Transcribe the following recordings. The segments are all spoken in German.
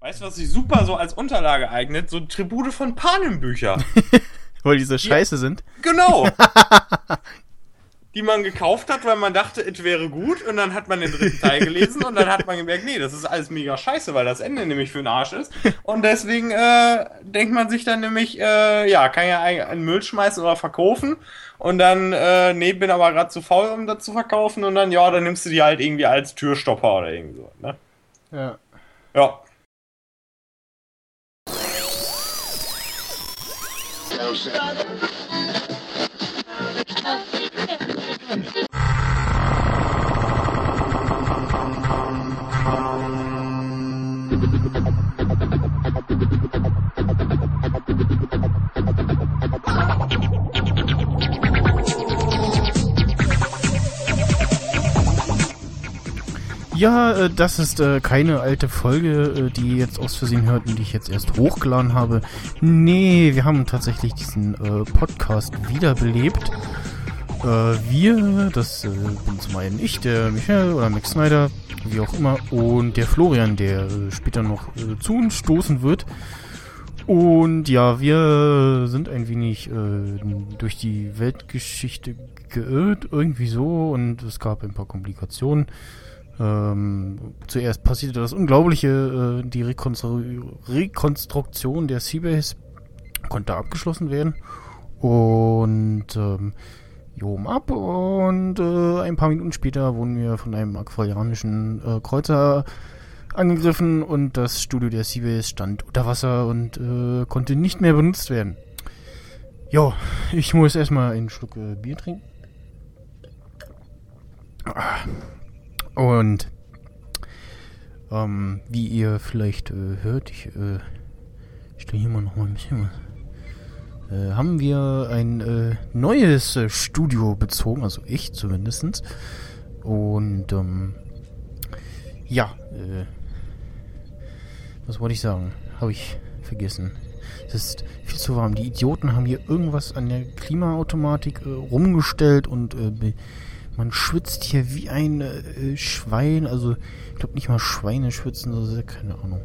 Weißt du, was sich super so als Unterlage eignet? So Tribute von Panem-Bücher. Weil diese Scheiße sind. Genau. die man gekauft hat, weil man dachte, es wäre gut und dann hat man den dritten Teil gelesen und dann hat man gemerkt, nee, das ist alles mega scheiße, weil das Ende nämlich für den Arsch ist und deswegen äh, denkt man sich dann nämlich, äh, ja, kann ja einen Müll schmeißen oder verkaufen und dann, äh, nee, bin aber gerade zu faul, um das zu verkaufen und dann, ja, dann nimmst du die halt irgendwie als Türstopper oder irgendwie so, ne? Ja. Ja. no. Thank you. Ja, äh, das ist äh, keine alte Folge, äh, die ihr jetzt aus Versehen hörten, die ich jetzt erst hochgeladen habe. Nee, wir haben tatsächlich diesen äh, Podcast wiederbelebt. Äh, wir, das äh, bin zum einen ich, der Michael oder Max Snyder, wie auch immer, und der Florian, der später noch zu uns stoßen wird. Und ja, wir sind ein wenig äh, durch die Weltgeschichte geirrt, irgendwie so, und es gab ein paar Komplikationen. Ähm, zuerst passierte das Unglaubliche, äh, die Rekonstru Rekonstruktion der Seabase konnte abgeschlossen werden und ähm, Jom ab und äh, ein paar Minuten später wurden wir von einem aquarianischen äh, Kreuzer angegriffen und das Studio der Seabase stand unter Wasser und äh, konnte nicht mehr benutzt werden. Ja, ich muss erstmal einen Schluck äh, Bier trinken. Ah. Und ähm, wie ihr vielleicht äh, hört, ich äh, stelle hier mal noch mal ein bisschen was. Äh, haben wir ein äh, neues äh, Studio bezogen, also ich zumindestens. Und ähm, ja, äh, was wollte ich sagen? Habe ich vergessen. Es ist viel zu warm. Die Idioten haben hier irgendwas an der Klimaautomatik äh, rumgestellt und äh, man schwitzt hier wie ein äh, Schwein. Also, ich glaube nicht mal Schweine schwitzen, also keine Ahnung.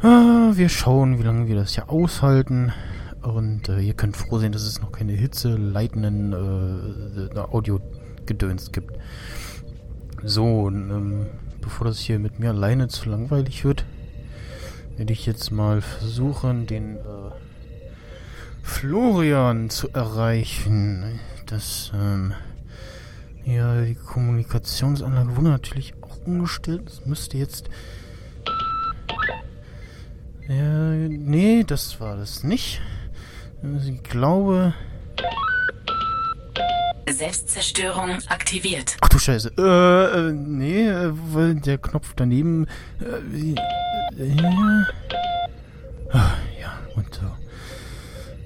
Ah, wir schauen, wie lange wir das hier aushalten. Und äh, ihr könnt froh sein, dass es noch keine hitzeleitenden äh, Audio-Gedöns gibt. So, ähm, bevor das hier mit mir alleine zu langweilig wird, werde ich jetzt mal versuchen, den äh, Florian zu erreichen. Das, ähm, ja, die Kommunikationsanlage wurde natürlich auch umgestellt. Das müsste jetzt. Ja, nee, das war das nicht. Ich glaube. Selbstzerstörung aktiviert. Ach du Scheiße. Äh, äh nee, äh, weil der Knopf daneben. Äh, ja. Ah, ja, und so.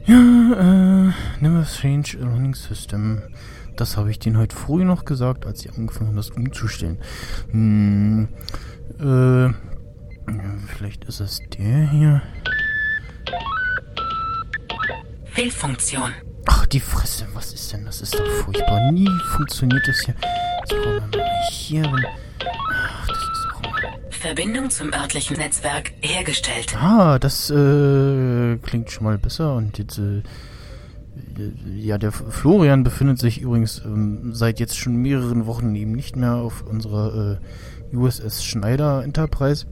Ja, äh, never change running system. Das habe ich denen heute früh noch gesagt, als sie angefangen haben, das umzustellen. Hm, äh, vielleicht ist es der hier. Fehlfunktion. Ach, die Fresse, was ist denn? Das ist doch furchtbar. Nie funktioniert das hier. So, wenn man hier bin. Ach, das ist auch mal. Verbindung zum örtlichen Netzwerk hergestellt. Ah, das äh, klingt schon mal besser. Und jetzt, äh, ja, der Florian befindet sich übrigens ähm, seit jetzt schon mehreren Wochen eben nicht mehr auf unserer äh, USS Schneider Enterprise,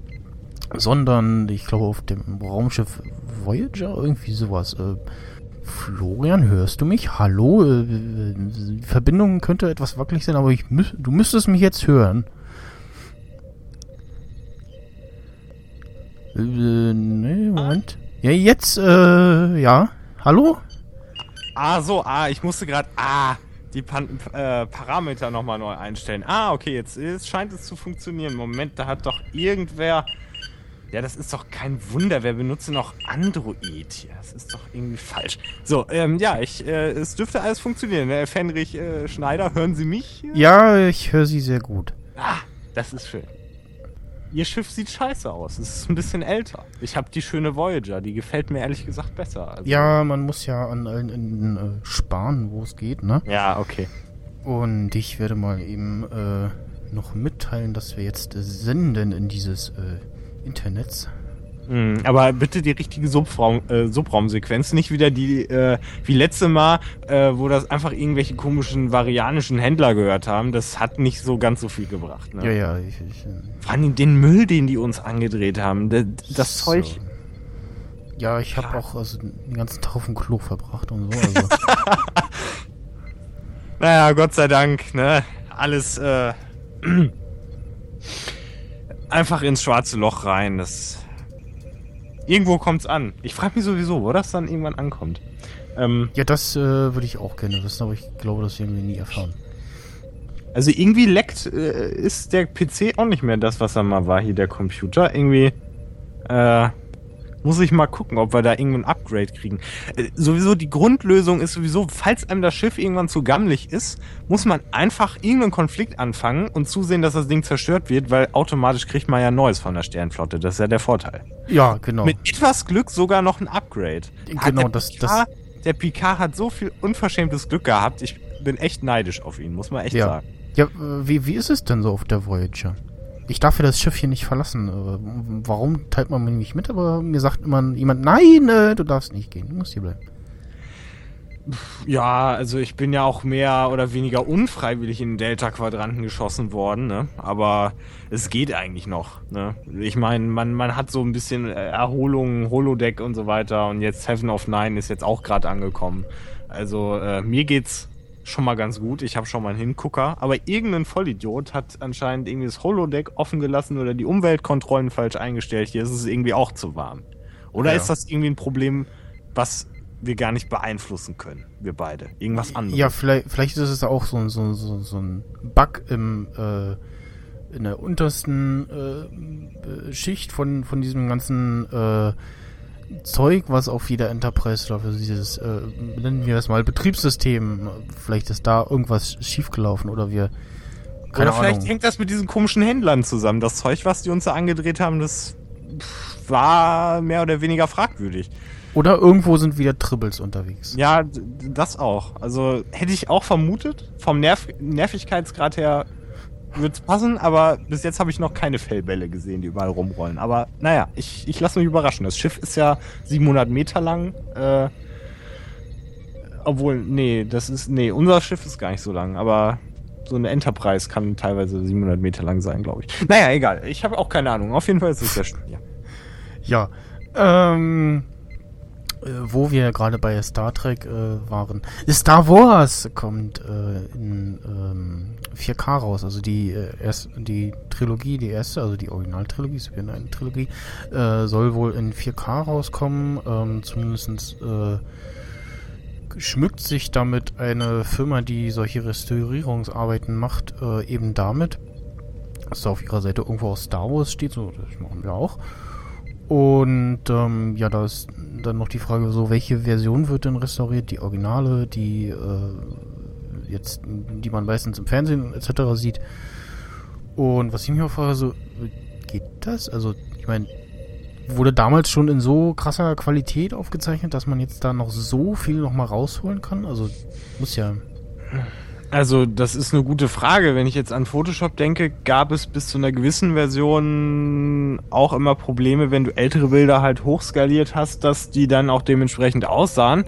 sondern ich glaube auf dem Raumschiff Voyager, irgendwie sowas. Äh, Florian, hörst du mich? Hallo? Äh, die Verbindung könnte etwas wackelig sein, aber ich mü du müsstest mich jetzt hören. Äh, nee, Moment. Ja, jetzt, äh, ja. Hallo? Ah, so, ah, ich musste gerade, ah, die Pan äh, Parameter nochmal neu einstellen. Ah, okay, jetzt, jetzt scheint es zu funktionieren. Moment, da hat doch irgendwer. Ja, das ist doch kein Wunder. Wer benutzt noch Android hier? Das ist doch irgendwie falsch. So, ähm, ja, ich, äh, es dürfte alles funktionieren. Äh, Fenrich äh, Schneider, hören Sie mich? Ja, ich höre Sie sehr gut. Ah, das ist schön. Ihr Schiff sieht scheiße aus. Es ist ein bisschen älter. Ich habe die schöne Voyager. Die gefällt mir ehrlich gesagt besser. Also ja, man muss ja an allen Enden äh, sparen, wo es geht, ne? Ja, okay. Und ich werde mal eben äh, noch mitteilen, dass wir jetzt äh, senden in dieses äh, Internets. Mhm, aber bitte die richtige Subraum, äh, Subraumsequenz, nicht wieder die, äh, wie letzte Mal, äh, wo das einfach irgendwelche komischen varianischen Händler gehört haben. Das hat nicht so ganz so viel gebracht. Ne? Ja, ja, ich, ich, äh, Vor allem den Müll, den die uns angedreht haben. Das, das so. Zeug. Ja, ich habe auch also, den ganzen Tag auf dem Klo verbracht und so. Also. Naja, Gott sei Dank, ne? Alles äh, einfach ins schwarze Loch rein. Das irgendwo kommt's an. Ich frage mich sowieso, wo das dann irgendwann ankommt. Ähm, ja, das äh, würde ich auch gerne wissen, aber ich glaube, das werden wir nie erfahren. also irgendwie leckt äh, ist der PC auch nicht mehr das, was er mal war hier der Computer. Irgendwie äh, muss ich mal gucken, ob wir da irgendein Upgrade kriegen. Äh, sowieso die Grundlösung ist sowieso, falls einem das Schiff irgendwann zu gammelig ist, muss man einfach irgendeinen Konflikt anfangen und zusehen, dass das Ding zerstört wird, weil automatisch kriegt man ja Neues von der Sternflotte. Das ist ja der Vorteil. Ja, genau. Mit etwas Glück sogar noch ein Upgrade. Hat Genau, der das- Picard, Der Picard hat so viel unverschämtes Glück gehabt. Ich bin echt neidisch auf ihn, muss man echt Ja. sagen. Ja, äh, wie, wie ist es denn so auf der Voyager? Ich darf ja das Schiff hier nicht verlassen. Äh, Warum teilt man mir nicht mit? Aber mir sagt immer jemand, nein, äh, du darfst nicht gehen, du musst hier bleiben. Ja, also ich bin ja auch mehr oder weniger unfreiwillig in den Delta-Quadranten geschossen worden, ne? Aber es geht eigentlich noch, ne? Ich meine, man, man hat so ein bisschen äh, Erholung, Holodeck und so weiter und jetzt Heaven of Nine ist jetzt auch gerade angekommen. Also äh, mir geht's schon mal ganz gut. Ich habe schon mal einen Hingucker, aber irgendein Vollidiot hat anscheinend irgendwie das Holodeck offen gelassen oder die Umweltkontrollen falsch eingestellt. Hier ist es irgendwie auch zu warm. Oder Ja. ist das irgendwie ein Problem, was wir gar nicht beeinflussen können, wir beide. Irgendwas anderes. Ja, vielleicht, vielleicht ist es auch so, ein- so, so, so ein Bug im, äh, in der untersten äh, Schicht von, von diesem ganzen äh, Zeug, was auf jeder Enterprise oder für dieses, äh, nennen wir es mal, Betriebssystem, vielleicht ist da irgendwas schiefgelaufen oder wir, keine Oder vielleicht Ahnung. hängt das mit diesen komischen Händlern zusammen. Das Zeug, was die uns da angedreht haben, das war mehr oder weniger fragwürdig. Oder irgendwo sind wieder Tribbles unterwegs. Ja, das auch. Also hätte ich auch vermutet. Vom Nerv Nervigkeitsgrad her würde es passen, aber bis jetzt habe ich noch keine Fellbälle gesehen, die überall rumrollen. Aber naja, ich, ich lasse mich überraschen. Das Schiff ist ja 700 Meter lang. Äh, obwohl, nee, das ist, nee, unser Schiff ist gar nicht so lang, aber so eine Enterprise kann teilweise 700 Meter lang sein, glaube ich. Naja, egal. Ich habe auch keine Ahnung. Auf jeden Fall ist es sehr schön. Ja. Ja. Ähm, äh, wo wir gerade bei Star Trek äh, waren. Star Wars kommt äh, in ähm, 4K raus. Also die, äh, erst, die Trilogie, die erste, also die Originaltrilogie, es wird eine Trilogie, äh, soll wohl in 4K rauskommen. Ähm, zumindest äh, schmückt sich damit eine Firma, die solche Restaurierungsarbeiten macht, eben damit, dass da auf ihrer Seite irgendwo aus Star Wars steht, so das machen wir auch. Und ähm, ja, da ist dann noch die Frage, so welche Version wird denn restauriert? Die Originale, die äh, jetzt, die man meistens im Fernsehen etc. sieht. Und was ich mich auch frage, so geht das? Also ich meine, wurde damals schon in so krasser Qualität aufgezeichnet, dass man jetzt da noch so viel noch mal rausholen kann? Also muss ja. Also, das ist eine gute Frage. Wenn ich jetzt an Photoshop denke, gab es bis zu einer gewissen Version auch immer Probleme, wenn du ältere Bilder halt hochskaliert hast, dass die dann auch dementsprechend aussahen.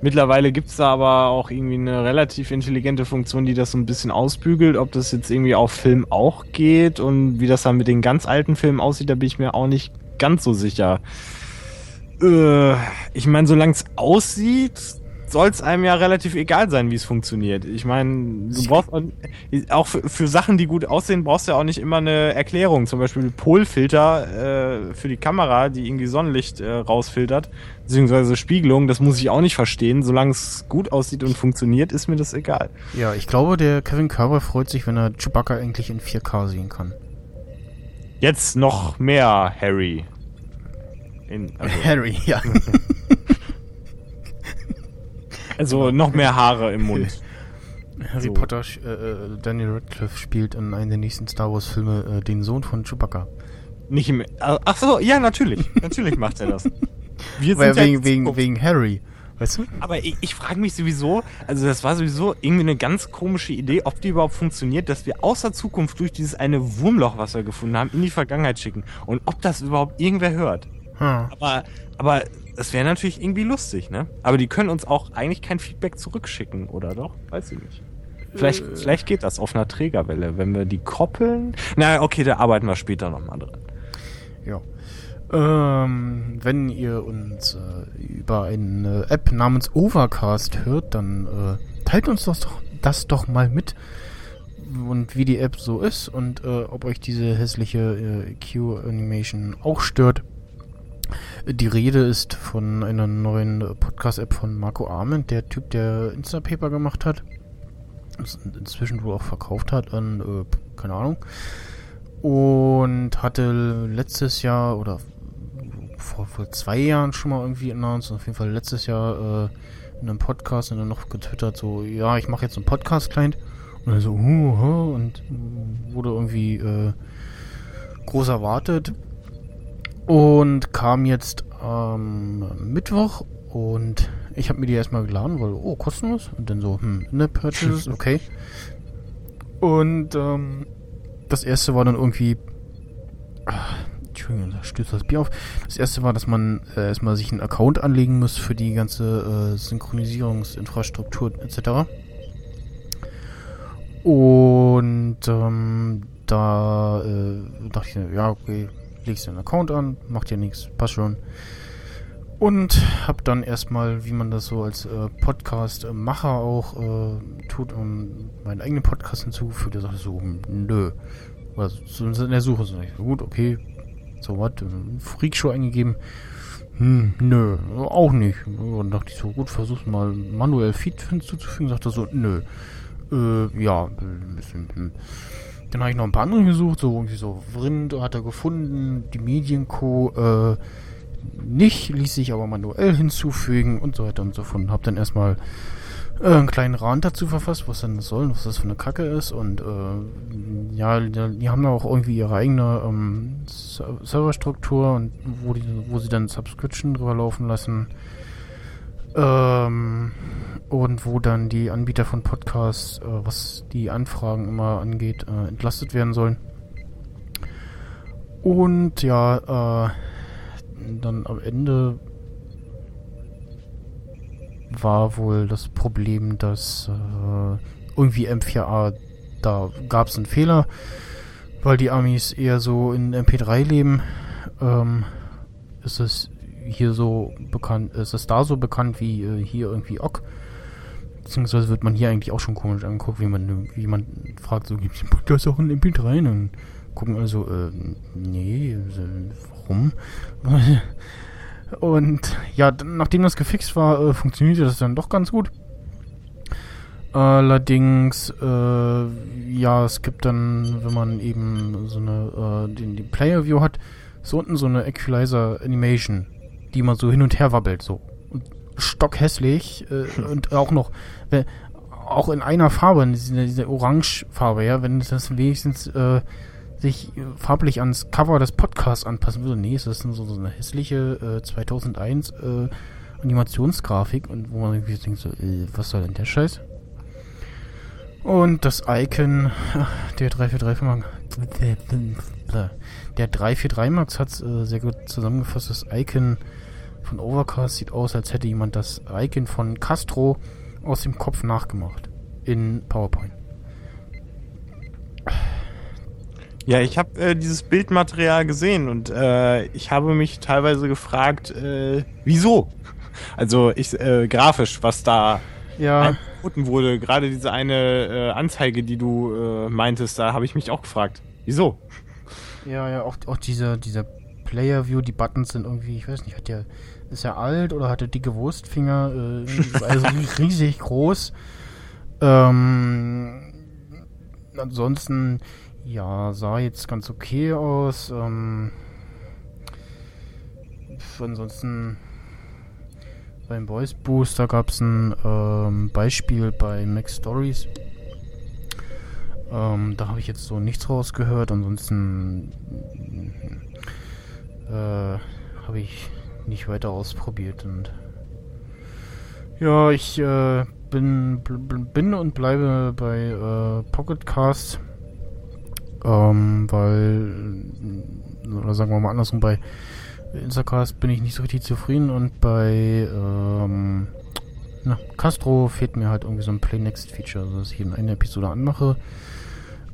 Mittlerweile gibt's da aber auch irgendwie eine relativ intelligente Funktion, die das so ein bisschen ausbügelt. Ob das jetzt irgendwie auf Film auch geht und wie das dann mit den ganz alten Filmen aussieht, da bin ich mir auch nicht ganz so sicher. Äh, ich meine, solange es aussieht, soll es einem ja relativ egal sein, wie es funktioniert. Ich meine, du brauchst auch, für, für Sachen, die gut aussehen, brauchst du ja auch nicht immer eine Erklärung. Zum Beispiel Polfilter äh, für die Kamera, die irgendwie Sonnenlicht äh, rausfiltert, beziehungsweise Spiegelung, das muss ich auch nicht verstehen. Solange es gut aussieht und funktioniert, ist mir das egal. Ja, ich glaube, der Kevin Körber freut sich, wenn er Chewbacca endlich in 4K sehen kann. Jetzt noch mehr Harry. In, also, Harry, ja. also noch mehr Haare im Mund. Harry So. Potter, äh, äh, Daniel Radcliffe spielt in einem der nächsten Star Wars Filme äh, den Sohn von Chewbacca. Nicht im. Ach so, ja, natürlich. Natürlich macht er das. Wir Weil ja wegen, wegen, wegen Harry. Weißt du? Aber ich, ich frage mich sowieso, also das war sowieso irgendwie eine ganz komische Idee, ob die überhaupt funktioniert, dass wir außer Zukunft durch dieses eine Wurmloch, was wir gefunden haben, in die Vergangenheit schicken. Und ob das überhaupt irgendwer hört. Hm. Aber, aber das wäre natürlich irgendwie lustig, ne? Aber die können uns auch eigentlich kein Feedback zurückschicken, oder doch? Weiß ich nicht. Vielleicht, vielleicht geht das auf einer Trägerwelle, wenn wir die koppeln. Na, okay, da arbeiten wir später nochmal dran. Ja. Ähm, wenn ihr uns äh, über eine App namens Overcast hört, dann äh, teilt uns das doch, das doch mal mit und wie die App so ist und äh, ob euch diese hässliche äh, Q-Animation auch stört. Die Rede ist von einer neuen Podcast-App von Marco Arment, der Typ, der Instapaper gemacht hat. Inzwischen wohl auch verkauft hat an, äh, keine Ahnung. Und hatte letztes Jahr oder vor, vor zwei Jahren schon mal irgendwie announced, auf jeden Fall letztes Jahr äh, in einem Podcast und dann noch getwittert, so, ja, ich mache jetzt einen Podcast-Client. Und er so, huh, huh, und wurde irgendwie äh, groß erwartet. Und kam jetzt am Mittwoch und ich habe mir die erstmal geladen, weil, oh, kostenlos. Und dann so, hm, ne Purchases, okay. Und ähm, das erste war dann irgendwie. Ah, Entschuldigung, da stößt das Bier auf. Das erste war, dass man äh, erstmal sich einen Account anlegen muss für die ganze äh, Synchronisierungsinfrastruktur etc. Und ähm, da äh, dachte ich, ja, okay, legst einen Account an, macht ja nichts, passt schon. Und hab dann erstmal, wie man das so als äh, Podcast-Macher auch äh, tut, um meinen eigenen Podcast hinzugefügt. Der sagte so, nö. Also so in der Suche so, ich, gut, okay, so was, Freakshow eingegeben. Hm, nö, auch nicht. Und dachte ich so, gut, versuch's mal manuell Feed hinzuzufügen. Er so, nö. Äh, ja, ein bisschen. Dann habe ich noch ein paar andere gesucht, so irgendwie so Vrind hat er gefunden, die Medienco, äh, nicht, ließ sich aber manuell hinzufügen und so weiter und so fort. Und hab dann erstmal äh, einen kleinen Rand dazu verfasst, was denn das soll, was das für eine Kacke ist und äh, ja, die, die haben da auch irgendwie ihre eigene ähm, Serverstruktur und wo die, wo sie dann Subscription drüber laufen lassen. Ähm, und wo dann die Anbieter von Podcasts, äh, was die Anfragen immer angeht, äh, entlastet werden sollen. Und ja, äh, dann am Ende war wohl das Problem, dass äh, irgendwie M4A, da gab es einen Fehler, weil die Amis eher so in MP3 leben. Ähm, ist es hier so bekannt, ist es da so bekannt wie äh, hier irgendwie OGG? Beziehungsweise wird man hier eigentlich auch schon komisch angeguckt, wie man, wie man fragt, so gibt es den Podcast auch in MP3? Und gucken also, äh, nee, äh, warum? Und ja, nachdem das gefixt war, äh, funktionierte das dann doch ganz gut. Allerdings, äh, ja, es gibt dann, wenn man eben so eine, äh, den, den Player View hat, so unten so eine Equalizer Animation, die man so hin und her wabbelt, so. Und stockhässlich, äh, und auch noch, wenn, auch in einer Farbe, in dieser, dieser Orange-Farbe, ja, wenn das wenigstens, äh, sich äh, farblich ans Cover des Podcasts anpassen würde. Nee, es ist so, so eine hässliche äh, 2001 äh, Animationsgrafik und wo man irgendwie denkt so, äh, was soll denn der Scheiß? Und das Icon der 343 Max, der 343 Max hat äh, sehr gut zusammengefasst. Das Icon von Overcast sieht aus, als hätte jemand das Icon von Castro aus dem Kopf nachgemacht in PowerPoint. Ja, ich habe äh, dieses Bildmaterial gesehen und äh, ich habe mich teilweise gefragt, äh, wieso? Also ich äh, grafisch, was da ja. angeboten wurde, gerade diese eine äh, Anzeige, die du äh, meintest, da habe ich mich auch gefragt, wieso? Ja, ja, auch, auch dieser, dieser Player View, die Buttons sind irgendwie, ich weiß nicht, hat der, ist er alt oder hat er dicke Wurstfinger? Äh, also riesig groß. Ähm, ansonsten, ja, sah jetzt ganz okay aus. Ähm, ansonsten beim Voice Booster gab es ein ähm, Beispiel bei Mac Stories. Ähm, da habe ich jetzt so nichts rausgehört. Ansonsten äh, habe ich nicht weiter ausprobiert und Ja, ich äh, bin, bin und bleibe bei äh, Pocketcast, ähm, weil, oder sagen wir mal andersrum, bei Instacast bin ich nicht so richtig zufrieden und bei ähm, na, Castro fehlt mir halt irgendwie so ein Play Next Feature, also dass ich in einer Episode anmache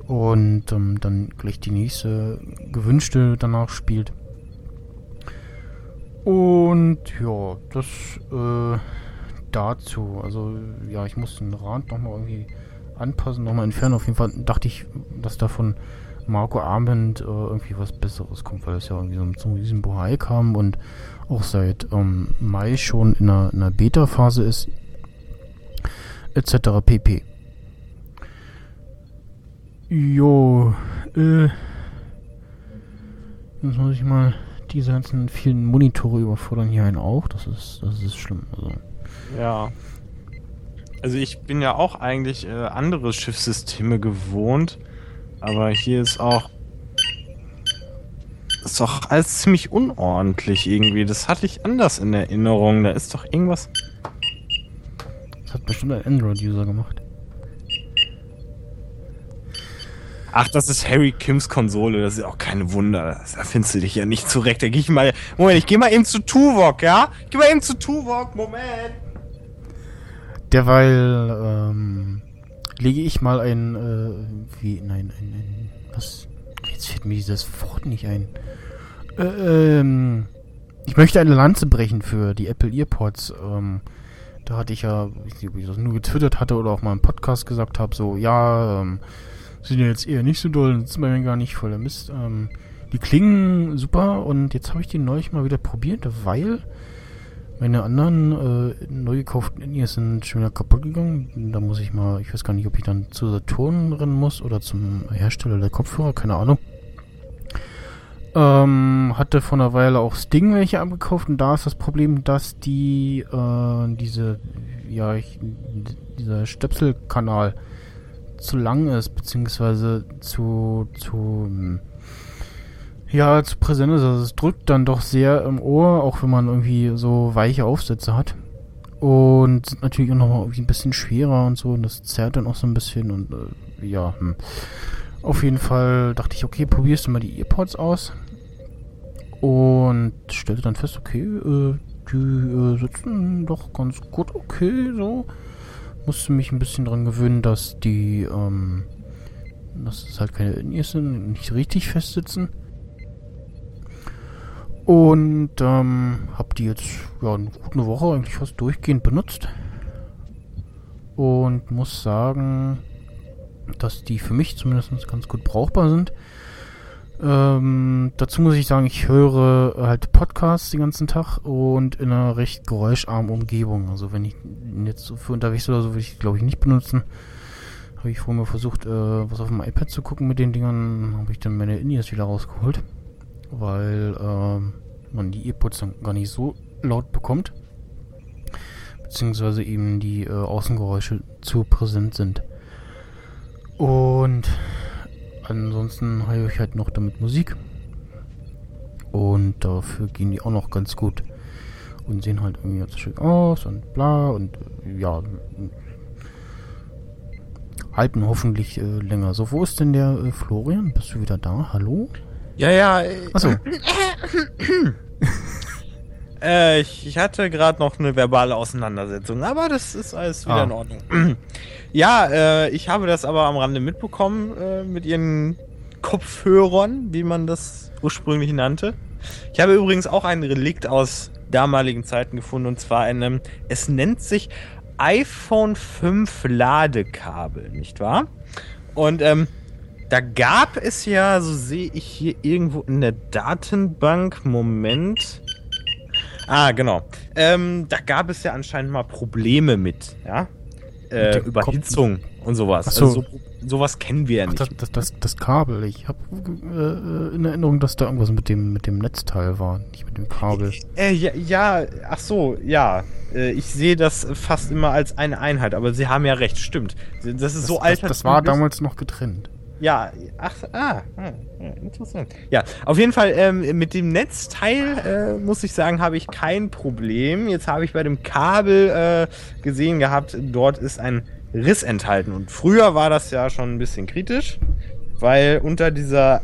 und ähm, dann gleich die nächste gewünschte danach spielt. Und ja, das äh, dazu. Also ja, ich muss den Rand nochmal irgendwie anpassen, nochmal entfernen. Auf jeden Fall dachte ich, dass da von Marco Arment äh, irgendwie was Besseres kommt, weil es ja irgendwie so zum riesen Bohai kam und auch seit ähm, Mai schon in einer, in einer Beta-Phase ist, etc. pp. Jo, äh, jetzt muss ich mal diese ganzen vielen Monitore überfordern hier einen auch. Das ist, das ist schlimm. Also, Ja. Also ich bin ja auch eigentlich äh, andere Schiffssysteme gewohnt, aber hier ist auch ist doch alles ziemlich unordentlich irgendwie. Das hatte ich anders in Erinnerung. Da ist doch irgendwas. das hat bestimmt ein Android-User gemacht. Ach, das ist Harry Kims Konsole. Das ist auch kein Wunder. Da findest du dich ja nicht zurecht. Da geh ich mal. Moment, ich geh mal eben zu Tuvok, ja? Ich geh mal eben zu Tuvok. Moment. Derweil ähm, lege ich mal ein, äh, wie, nein, ein, ein, was, jetzt fällt mir dieses Wort nicht ein. Äh, ähm, ich möchte eine Lanze brechen für die Apple Earpods. Ähm, da hatte ich ja, ich weiß nicht, ob ich das nur getwittert hatte oder auch mal im Podcast gesagt habe, so, ja, ähm, sind ja jetzt eher nicht so doll, ist bei mir gar nicht voller Mist. Ähm, die klingen super und jetzt habe ich die neulich mal wieder probiert, weil meine anderen äh, neu gekauften In-Ears sind schon wieder kaputt gegangen. Da muss ich mal, ich weiß gar nicht, ob ich dann zu Saturn rennen muss oder zum Hersteller der Kopfhörer, keine Ahnung. Ähm, hatte vor einer Weile auch Sting welche abgekauft und da ist das Problem, dass die, äh, diese, ja, ich, dieser Stöpselkanal zu lang ist, beziehungsweise zu, zu, hm, ja, zu präsent ist. Also es drückt dann doch sehr im Ohr, auch wenn man irgendwie so weiche Aufsätze hat. Und sind natürlich auch nochmal irgendwie ein bisschen schwerer und so. Und das zerrt dann auch so ein bisschen. Und äh, ja, hm. auf jeden Fall dachte ich, okay, probierst du mal die Earpods aus. Und stellte dann fest, okay, äh, die äh, sitzen doch ganz gut, okay, so. Musste mich ein bisschen dran gewöhnen, dass die, ähm, dass es halt keine In-Ears sind, nicht richtig fest sitzen. Und ähm, habe die jetzt ja eine gute Woche eigentlich fast durchgehend benutzt. Und muss sagen, dass die für mich zumindest ganz gut brauchbar sind. Ähm, dazu muss ich sagen, ich höre halt Podcasts den ganzen Tag und in einer recht geräuscharmen Umgebung. Also wenn ich jetzt so für unterwegs oder so, würde ich glaube ich nicht benutzen. Habe ich vorher mal versucht, äh, was auf dem iPad zu gucken mit den Dingern, habe ich dann meine In-Ears wieder rausgeholt weil ähm, man die Earpods dann gar nicht so laut bekommt. Beziehungsweise eben die äh, Außengeräusche zu präsent sind. Und ansonsten höre ich halt noch damit Musik. Und dafür gehen die auch noch ganz gut. Und sehen halt irgendwie ganz schick aus und bla und äh, ja. Halten hoffentlich äh, länger. So, wo ist denn der äh, Florian? Bist du wieder da? Hallo? Ja, ja. äh, Achso. Äh, ich, ich hatte gerade noch eine verbale Auseinandersetzung, aber das ist alles wieder Ah. in Ordnung. ja, äh, ich habe das aber am Rande mitbekommen äh, mit ihren Kopfhörern, wie man das ursprünglich nannte. Ich habe übrigens auch ein Relikt aus damaligen Zeiten gefunden und zwar ein, ähm, es nennt sich iPhone 5 Ladekabel, nicht wahr? Und ähm, da gab es ja, so sehe ich hier irgendwo in der Datenbank, Moment. Ah, genau. Ähm, da gab es ja anscheinend mal Probleme mit, ja? Äh, dem Überhitzung und sowas. Ach so. Also so, sowas kennen wir ja Ach, nicht. das, das, das, das Kabel. Ich habe äh, in Erinnerung, dass da irgendwas mit dem mit dem Netzteil war, nicht mit dem Kabel. Äh, ja, ja, ach so, ja. Äh, ich sehe das fast immer als eine Einheit, aber Sie haben ja recht, stimmt. Das ist so das, alt. das, das war damals noch getrennt. Ja, ach, ah, ah, interessant. Ja, auf jeden Fall ähm, mit dem Netzteil äh, muss ich sagen, habe ich kein Problem. Jetzt habe ich bei dem Kabel äh, gesehen gehabt, dort ist ein Riss enthalten. Und früher war das ja schon ein bisschen kritisch, weil unter dieser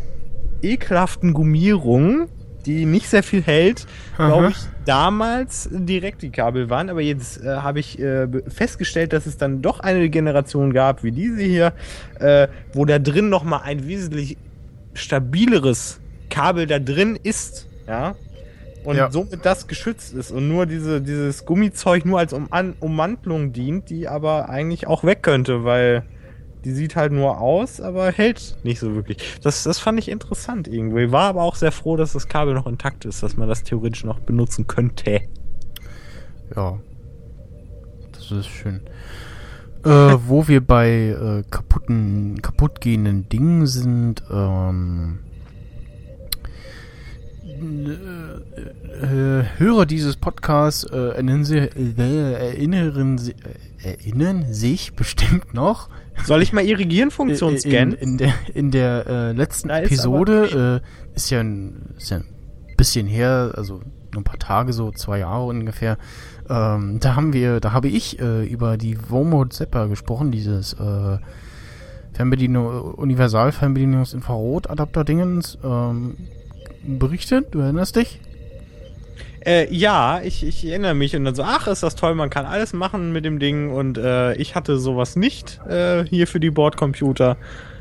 ekelhaften Gummierung, die nicht sehr viel hält, glaube ich, damals direkt die Kabel waren. Aber jetzt äh, habe ich äh, festgestellt, dass es dann doch eine Generation gab, wie diese hier, äh, wo da drin nochmal ein wesentlich stabileres Kabel da drin ist. Ja. Und Ja. somit das geschützt ist und nur diese, dieses Gummizeug nur als um Ummantelung dient, die aber eigentlich auch weg könnte, weil die sieht halt nur aus, aber hält nicht so wirklich. Das, das fand ich interessant irgendwo. Ich war aber auch sehr froh, dass das Kabel noch intakt ist, dass man das theoretisch noch benutzen könnte. Ja. Das ist schön. Äh, wo wir bei äh, kaputten, kaputtgehenden Dingen sind, ähm, äh, äh, Hörer dieses Podcasts äh, erinnern, sie, äh, erinnern, sie, erinnern sich bestimmt noch Soll ich mal Irrigieren-Funktion in, scannen? in der, in der äh, letzten Da ist Episode äh, ist, ja ein, ist ja ein bisschen her, also nur ein paar Tage, so zwei Jahre ungefähr. Ähm, da haben wir, da habe ich äh, über die Vomod Zepper gesprochen, dieses äh, Fernbedienung, Universal-Fernbedienungs-Infrarot-Adapter-Dingens ähm, berichtet. Du erinnerst dich? Äh, ja, ich, ich erinnere mich und dann so, ach, ist das toll, man kann alles machen mit dem Ding und äh, ich hatte sowas nicht äh, hier für die Bordcomputer.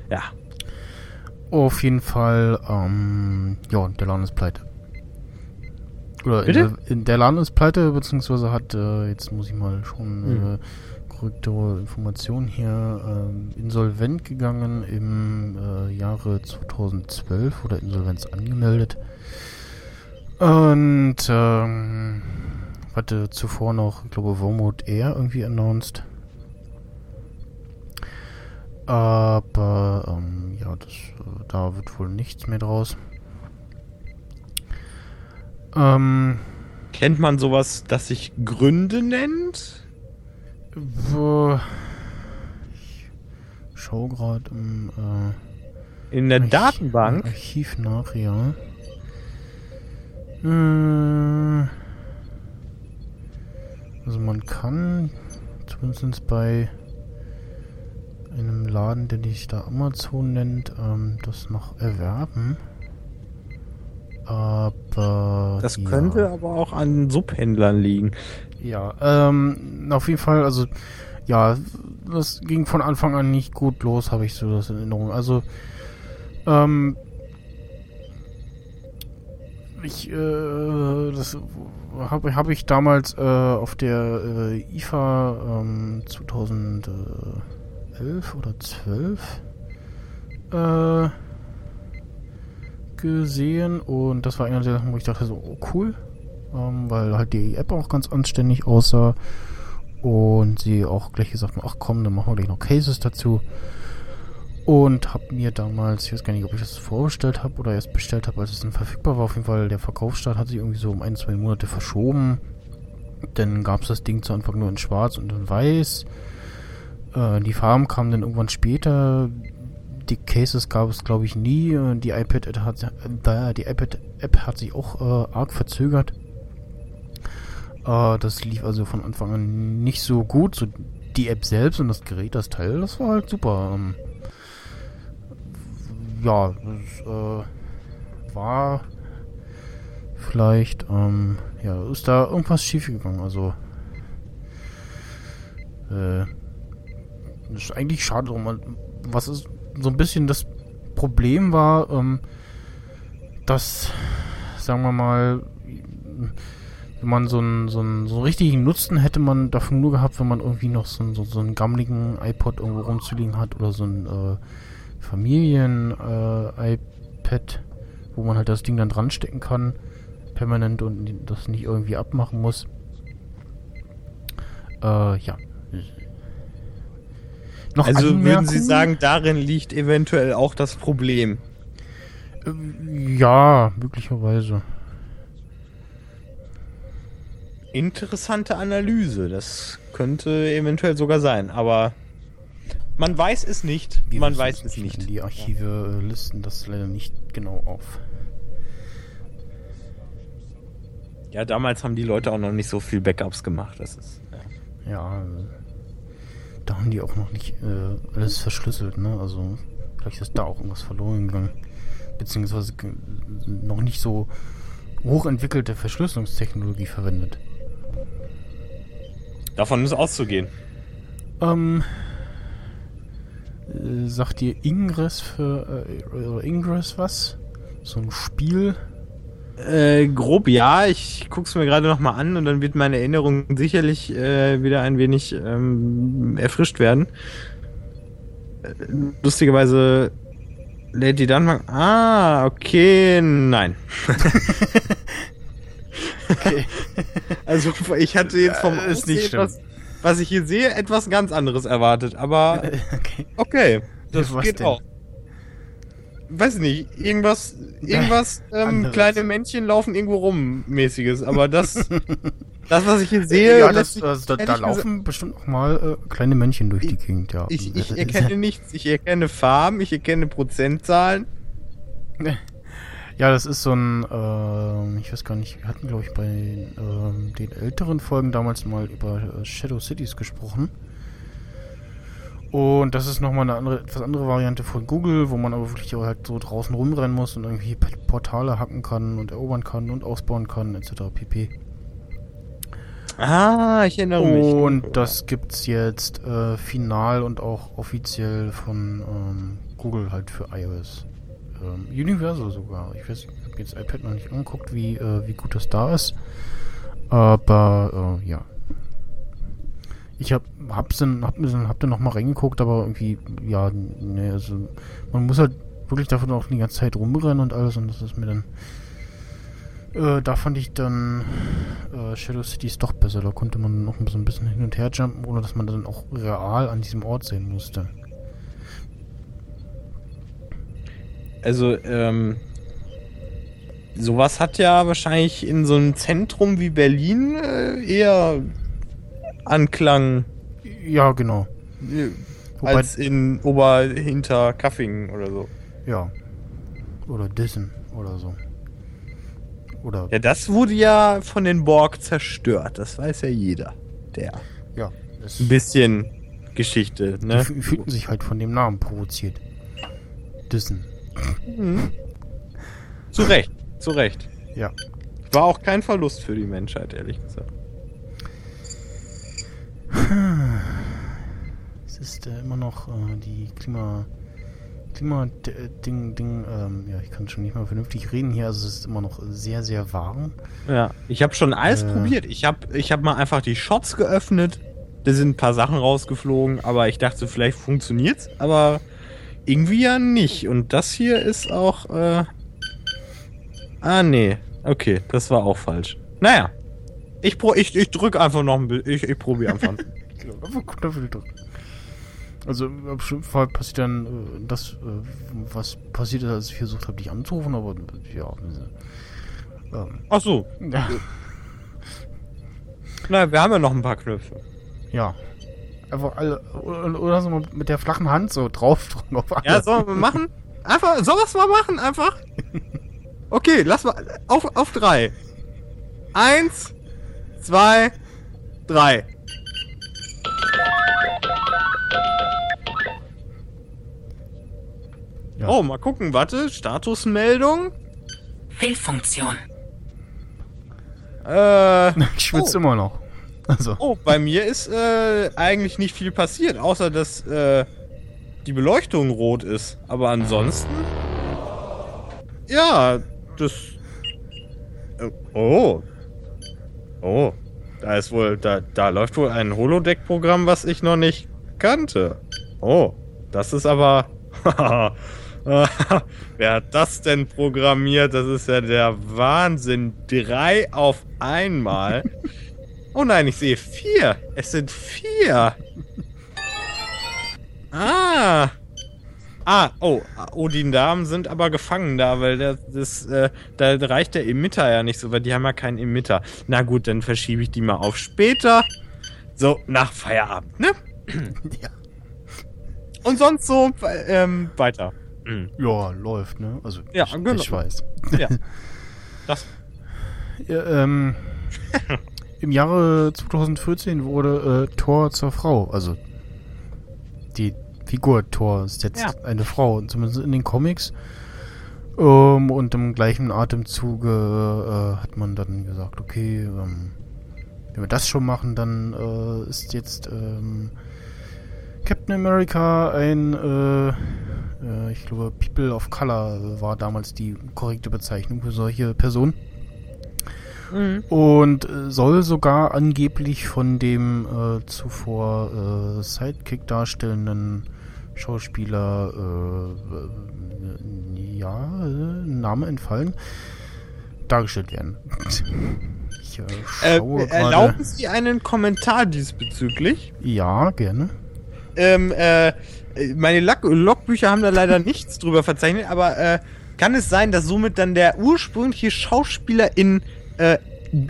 Ja. Auf jeden Fall, ähm, ja, der Laden ist pleite. Oder? In, der, in der Laden ist pleite, beziehungsweise hat, äh, jetzt muss ich mal schon Hm. äh, korrektere Informationen hier, ähm, insolvent gegangen im äh, Jahre 2012 oder Insolvenz angemeldet. Und, ähm, hatte zuvor noch, ich glaube, Wormwood Air irgendwie announced. Aber ähm, ja, das, äh, da wird wohl nichts mehr draus. Ähm, Kennt man sowas, das sich Gründe nennt? wo, ich schau gerade im äh, In der Arch- Datenbank? Archiv nach, ja. Äh, also man kann zumindest bei einem Laden, der sich da Amazon nennt, ähm, das noch erwerben. Aber Das ja. könnte aber auch an Subhändlern liegen. Ja, ähm, auf jeden Fall, also, ja, das ging von Anfang an nicht gut los, habe ich so das in Erinnerung. Also, ähm, ich, äh, das habe hab ich damals äh, auf der äh, IFA ähm, 2011 oder 12 äh, gesehen und das war einer der Sachen, wo ich dachte so, oh cool, ähm, weil halt die App auch ganz anständig aussah und sie auch gleich gesagt haben, ach komm, dann machen wir gleich noch Cases dazu und hab mir damals, ich weiß gar nicht, ob ich das vorbestellt habe oder erst bestellt habe, als es dann verfügbar war, auf jeden Fall der Verkaufsstart hat sich irgendwie so um ein, zwei Monate verschoben. Dann gab es das Ding zu Anfang nur in schwarz und in weiß. Äh, die Farben kamen dann irgendwann später. Die Cases gab es, glaube ich, nie. Äh, Die iPad hat, äh, iPad hat sich auch äh, arg verzögert. Äh, das lief also von Anfang an nicht so gut. So die App selbst und das Gerät, das Teil, das war halt super. Ähm, ja, das äh, war vielleicht, ähm, ja, ist da irgendwas schiefgegangen. Also, äh, das ist eigentlich schade drum. Was ist so ein bisschen das Problem war, ähm, dass, sagen wir mal, wenn man so einen, so, einen, so einen richtigen Nutzen hätte man davon nur gehabt, wenn man irgendwie noch so, einen- so, so einen gammeligen iPod irgendwo rumzuliegen hat oder so ein äh, Familien-iPad, wo man halt das Ding dann dran stecken kann, permanent und das nicht irgendwie abmachen muss. Äh, ja. Noch Also würden Sie sagen, darin liegt eventuell auch das Problem. Äh, Ja, möglicherweise. Interessante Analyse. Das könnte eventuell sogar sein, aber Man weiß es nicht. Wir Man weiß es nicht. Die Archive äh, listen das leider nicht genau auf. Ja, damals haben die Leute auch noch nicht so viel Backups gemacht. Das ist. Ja. Ja, äh, da haben die auch noch nicht äh, alles verschlüsselt, ne? Also vielleicht ist da auch irgendwas verloren gegangen. Beziehungsweise ge- noch nicht so hochentwickelte Verschlüsselungstechnologie verwendet. Davon ist auszugehen. Ähm, äh, sagt dir Ingress für äh, Ingress was? So ein Spiel? Äh, grob ja, ich guck's mir gerade nochmal an und dann wird meine Erinnerung sicherlich äh, wieder ein wenig ähm, erfrischt werden. Äh, lustigerweise lädt die dann mal. Ah, okay, nein. Okay. Also ich hatte jetzt vom Ja, ist nicht etwas, was ich hier sehe, etwas ganz anderes erwartet, aber okay. okay, das Was geht denn? auch. Weiß nicht, irgendwas, irgendwas, ähm, kleine Männchen laufen irgendwo rum, mäßiges, aber das, das, was ich hier sehe, ja, das, das, da, da laufen bestimmt auch mal äh, kleine Männchen durch die Gegend, ja. Ich, ich erkenne nichts. Ich erkenne Farben, ich erkenne Prozentzahlen. Ja, das ist so ein, ähm, ich weiß gar nicht, wir hatten, glaube ich, bei ähm, den älteren Folgen damals mal über äh, Shadow Cities gesprochen. Und das ist nochmal eine andere, etwas andere Variante von Google, wo man aber wirklich auch halt so draußen rumrennen muss und irgendwie Portale hacken kann und erobern kann und ausbauen kann, etc. pp. Ah, ich erinnere mich. Und das gibt's jetzt äh, final und auch offiziell von ähm, Google halt für iOS. Ähm, Universal sogar. Ich weiß, ich habe jetzt iPad noch nicht angeguckt, wie, äh, wie gut das da ist. Aber äh, ja. Ich hab, hab's dann, hab, hab dann noch mal reingeguckt, aber irgendwie, ja, ne, also man muss halt wirklich davon auch die ganze Zeit rumrennen und alles und das ist mir dann äh, da fand ich dann äh, Shadow Cities doch besser. Da konnte man noch so ein bisschen hin und her jumpen, ohne dass man dann auch real an diesem Ort sein musste. Also, ähm, sowas hat ja wahrscheinlich in so einem Zentrum wie Berlin äh, eher Anklang Ja, genau. äh, Wobei- als in Oberhinterkaffingen oder so. Ja. Oder Dissen oder so. Oder Ja, das wurde ja von den Borg zerstört. Das weiß ja jeder. Der. ja. Das, Ein bisschen Geschichte, die ne? fü- fühlten sich halt von dem Namen provoziert. Dissen. Zu Recht, zu Recht. Ja. War auch kein Verlust für die Menschheit, ehrlich gesagt. Es ist äh, immer noch äh, die Klima. Klima-Ding, Ding, ähm, ja, ich kann schon nicht mal vernünftig reden hier, also es ist immer noch sehr, sehr warm. Ja, ich habe schon alles Äh. probiert. Ich habe ich hab mal einfach die Shots geöffnet. Da sind ein paar Sachen rausgeflogen, aber ich dachte, vielleicht funktioniert's, aber irgendwie ja nicht. Und das hier ist auch. Äh ah, nee. Okay, das war auch falsch. Naja. Ich, pro ich, ich drück einfach noch ein bisschen. Ich, ich probiere einfach. Einfach gut dafür gedrückt. Also im Fall passiert dann äh, das, äh, was passiert ist, als ich versucht habe, dich anzurufen, aber ja. äh, Ähm, Ach so. ja. Na, wir haben ja noch ein paar Knöpfe. ja. Einfach alle, oder, so mal mit der flachen Hand so draufdrücken auf alle. Ja, sollen wir machen? Einfach, sowas mal machen, einfach? Okay, lass mal, auf, auf drei. Eins, zwei, drei. Ja. Oh, mal gucken, warte, Statusmeldung. Fehlfunktion. Äh, Ich schwitze Oh. immer noch. Also, oh, bei mir ist äh, eigentlich nicht viel passiert, außer dass äh, die Beleuchtung rot ist. Aber ansonsten. Ja, das. äh, Oh. Oh. Da ist wohl. Da, da läuft wohl ein Holodeck-Programm, was ich noch nicht kannte. Oh. Das ist aber. Wer hat das denn programmiert? Das ist ja der Wahnsinn. Drei auf einmal. Oh nein, ich sehe vier. Es sind vier. Ah. Ah, oh, Odin Damen sind aber gefangen da, weil das, das äh, da reicht der Emitter ja nicht so, weil die haben ja keinen Emitter. Na gut, dann verschiebe ich die mal auf später. So, nach Feierabend, ne? ja. Und sonst so, ähm, weiter. Mhm. Ja, läuft, ne? Also, Ja, ich, genau. ich weiß. Ja. Das, Ja, ähm, Im Jahre 2014 wurde äh, Thor zur Frau. Also die Figur Thor ist jetzt Ja. eine Frau, zumindest in den Comics. Ähm, und im gleichen Atemzuge äh, hat man dann gesagt, okay, ähm, wenn wir das schon machen, dann äh, ist jetzt ähm, Captain America ein, äh, äh, ich glaube, People of Color war damals die korrekte Bezeichnung für solche Personen. Und äh, soll sogar angeblich von dem äh, zuvor äh, Sidekick darstellenden Schauspieler, äh, äh, ja, äh, Name entfallen, dargestellt werden. Ich äh, äh, schaue gerade. erlauben Sie einen Kommentar diesbezüglich? Ja, gerne. Ähm, äh, meine Log Logbücher haben da leider nichts drüber verzeichnet, aber äh, kann es sein, dass somit dann der ursprüngliche Schauspieler in äh,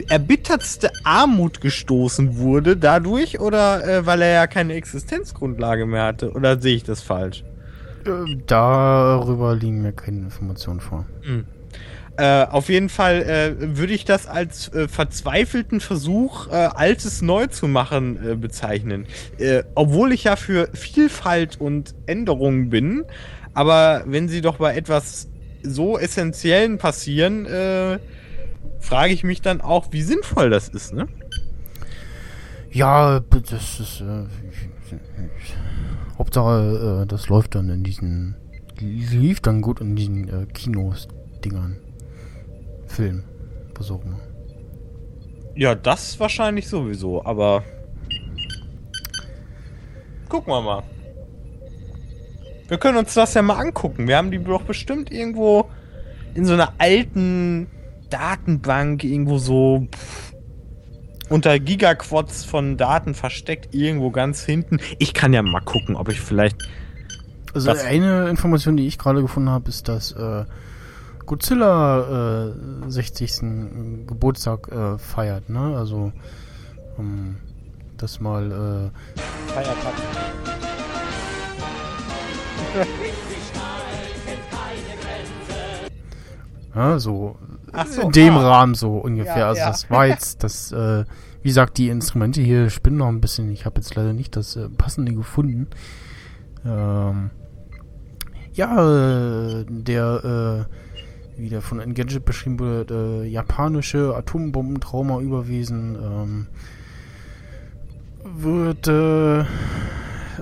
erbittertste Armut gestoßen wurde dadurch oder äh, weil er ja keine Existenzgrundlage mehr hatte? Oder sehe ich das falsch? Äh, darüber liegen mir keine Informationen vor. Äh, auf jeden Fall äh, würde ich das als äh, verzweifelten Versuch, äh, Altes neu zu machen, äh, bezeichnen. Äh, obwohl ich ja für Vielfalt und Änderungen bin, aber wenn sie doch bei etwas so Essentiellen passieren, äh, frage ich mich dann auch, wie sinnvoll das ist, ne? Ja, das ist. Äh, Hauptsache, äh, das läuft dann in diesen. Lief dann gut in diesen äh, Kinos-Dingern. Film. Was auch immer. Ja, das wahrscheinlich sowieso, aber. Gucken wir mal. Wir können uns das ja mal angucken. Wir haben die doch bestimmt irgendwo in so einer alten Datenbank irgendwo so pff, unter Gigaquads von Daten versteckt, irgendwo ganz hinten. Ich kann ja mal gucken, ob ich vielleicht. Also eine Information, die ich gerade gefunden habe, ist, dass äh, Godzilla äh, 60. Geburtstag äh, feiert, ne? Also um, das mal äh, ja, so Ach so, in dem ah. Rahmen so ungefähr. Ja, also ja. das war jetzt das, äh, wie gesagt, die Instrumente hier spinnen noch ein bisschen. Ich habe jetzt leider nicht das äh, passende gefunden. Ähm, ja, äh, der, äh, wie der von Engadget beschrieben wurde, äh, japanische Atombombentrauma-Überwesen ähm, wird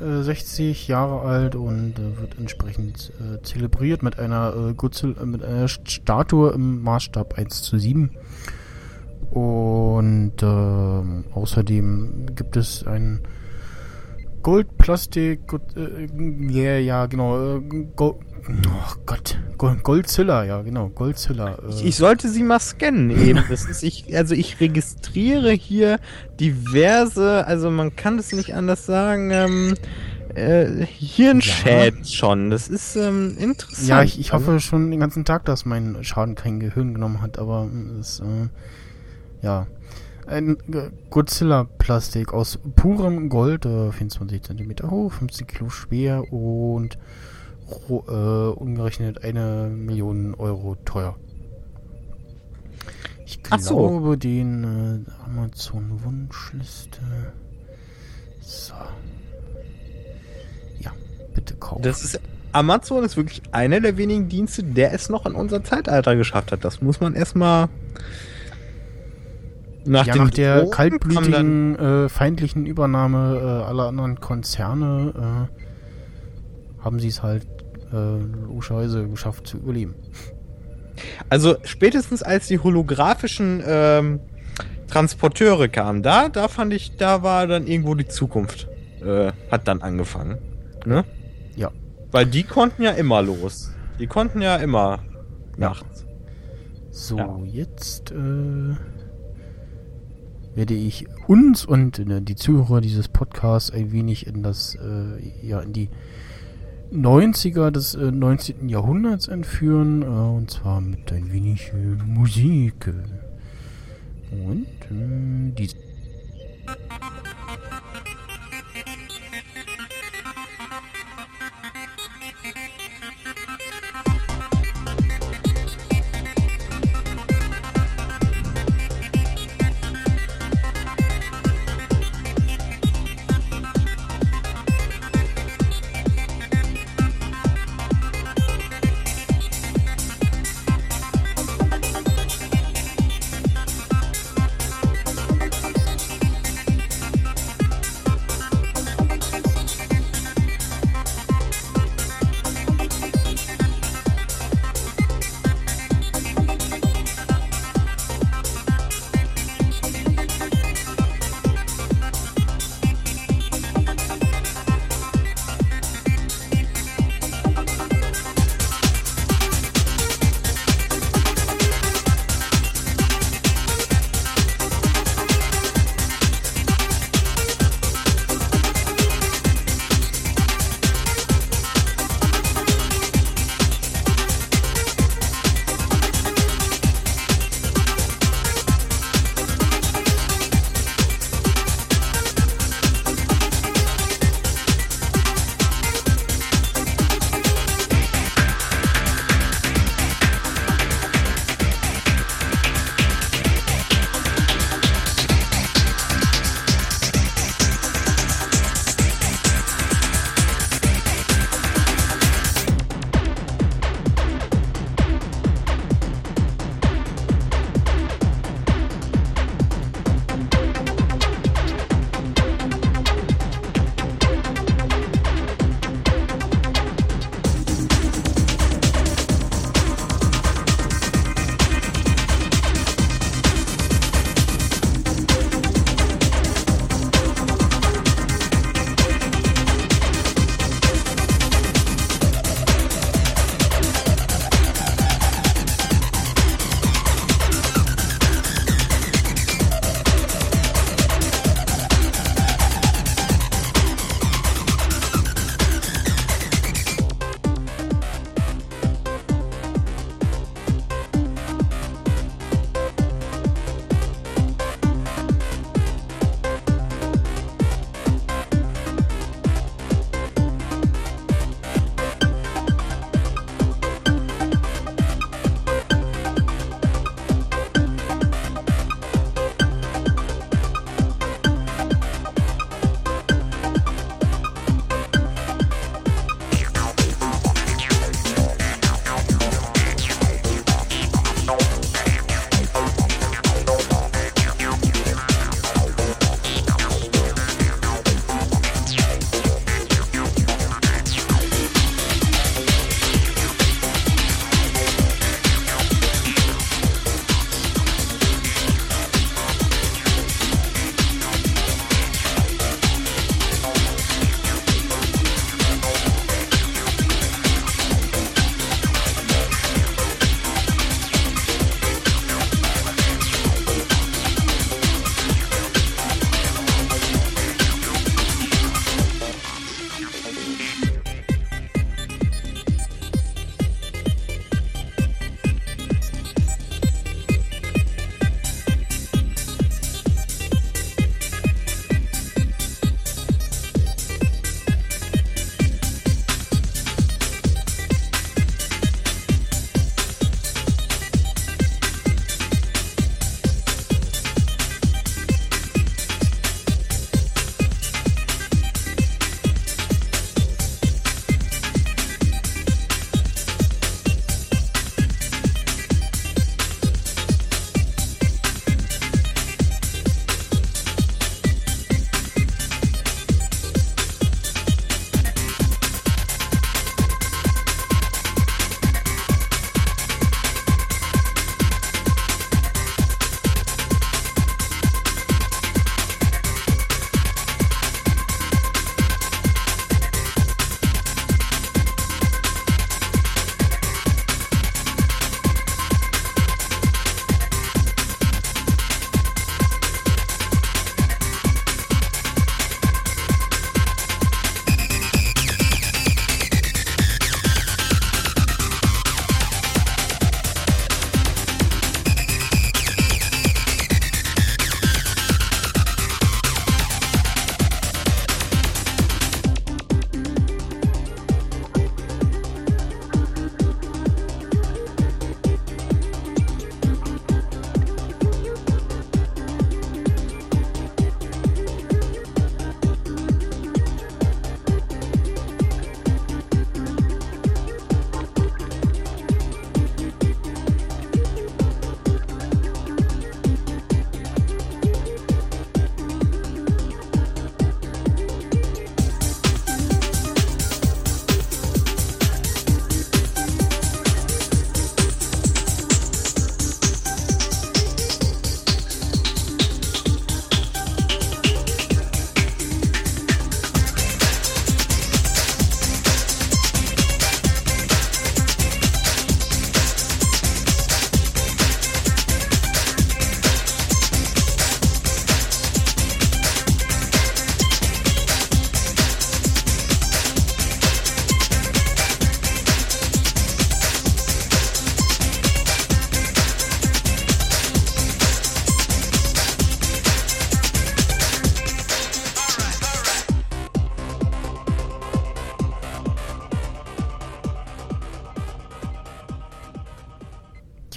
äh, äh, 60 Jahre alt und äh, wird entsprechend äh, zelebriert mit einer äh, Godzilla, mit einer Statue im Maßstab 1 zu 7. Und ähm, außerdem gibt es ein Goldplastik, Gold, äh, ja, ja, genau, äh, Gold, oh Gott, Gold, Goldzilla, ja, genau, Goldzilla. Äh, Ich, ich sollte sie mal scannen eben. Das ist ich, also ich registriere hier diverse, also man kann es nicht anders sagen, ähm, äh, Hirnschäden schon. Das ist ähm, interessant. ja, ich, ich hoffe schon den ganzen Tag, dass mein Schaden kein Gehirn genommen hat, aber äh, es, äh, ja. Ein äh, Godzilla-Plastik aus purem Gold, äh, 24 cm hoch, 15 Kilo schwer und äh, umgerechnet eine Million Euro teuer. Ich Ach so. glaube, den äh, Amazon-Wunschliste. So. Ja, bitte kaufen. Das ist Amazon ist wirklich einer der wenigen Dienste, der es noch in unser Zeitalter geschafft hat. Das muss man erstmal nach, ja, nach der kaltblütigen, äh, feindlichen Übernahme äh, aller anderen Konzerne äh, haben sie es halt äh, logischerweise geschafft zu überleben. Also spätestens als die holographischen ähm, Transporteure kamen, da, da fand ich, da war dann irgendwo die Zukunft. Äh, hat dann angefangen. Ne? Ja. Weil die konnten ja immer los. Die konnten ja immer Ja. nachts. So, Ja. jetzt äh, werde ich uns und äh, die Zuhörer dieses Podcasts ein wenig in das, äh, ja, in die 90er des äh, 19. Jahrhunderts entführen, äh, und zwar mit ein wenig äh, Musik. Und äh, die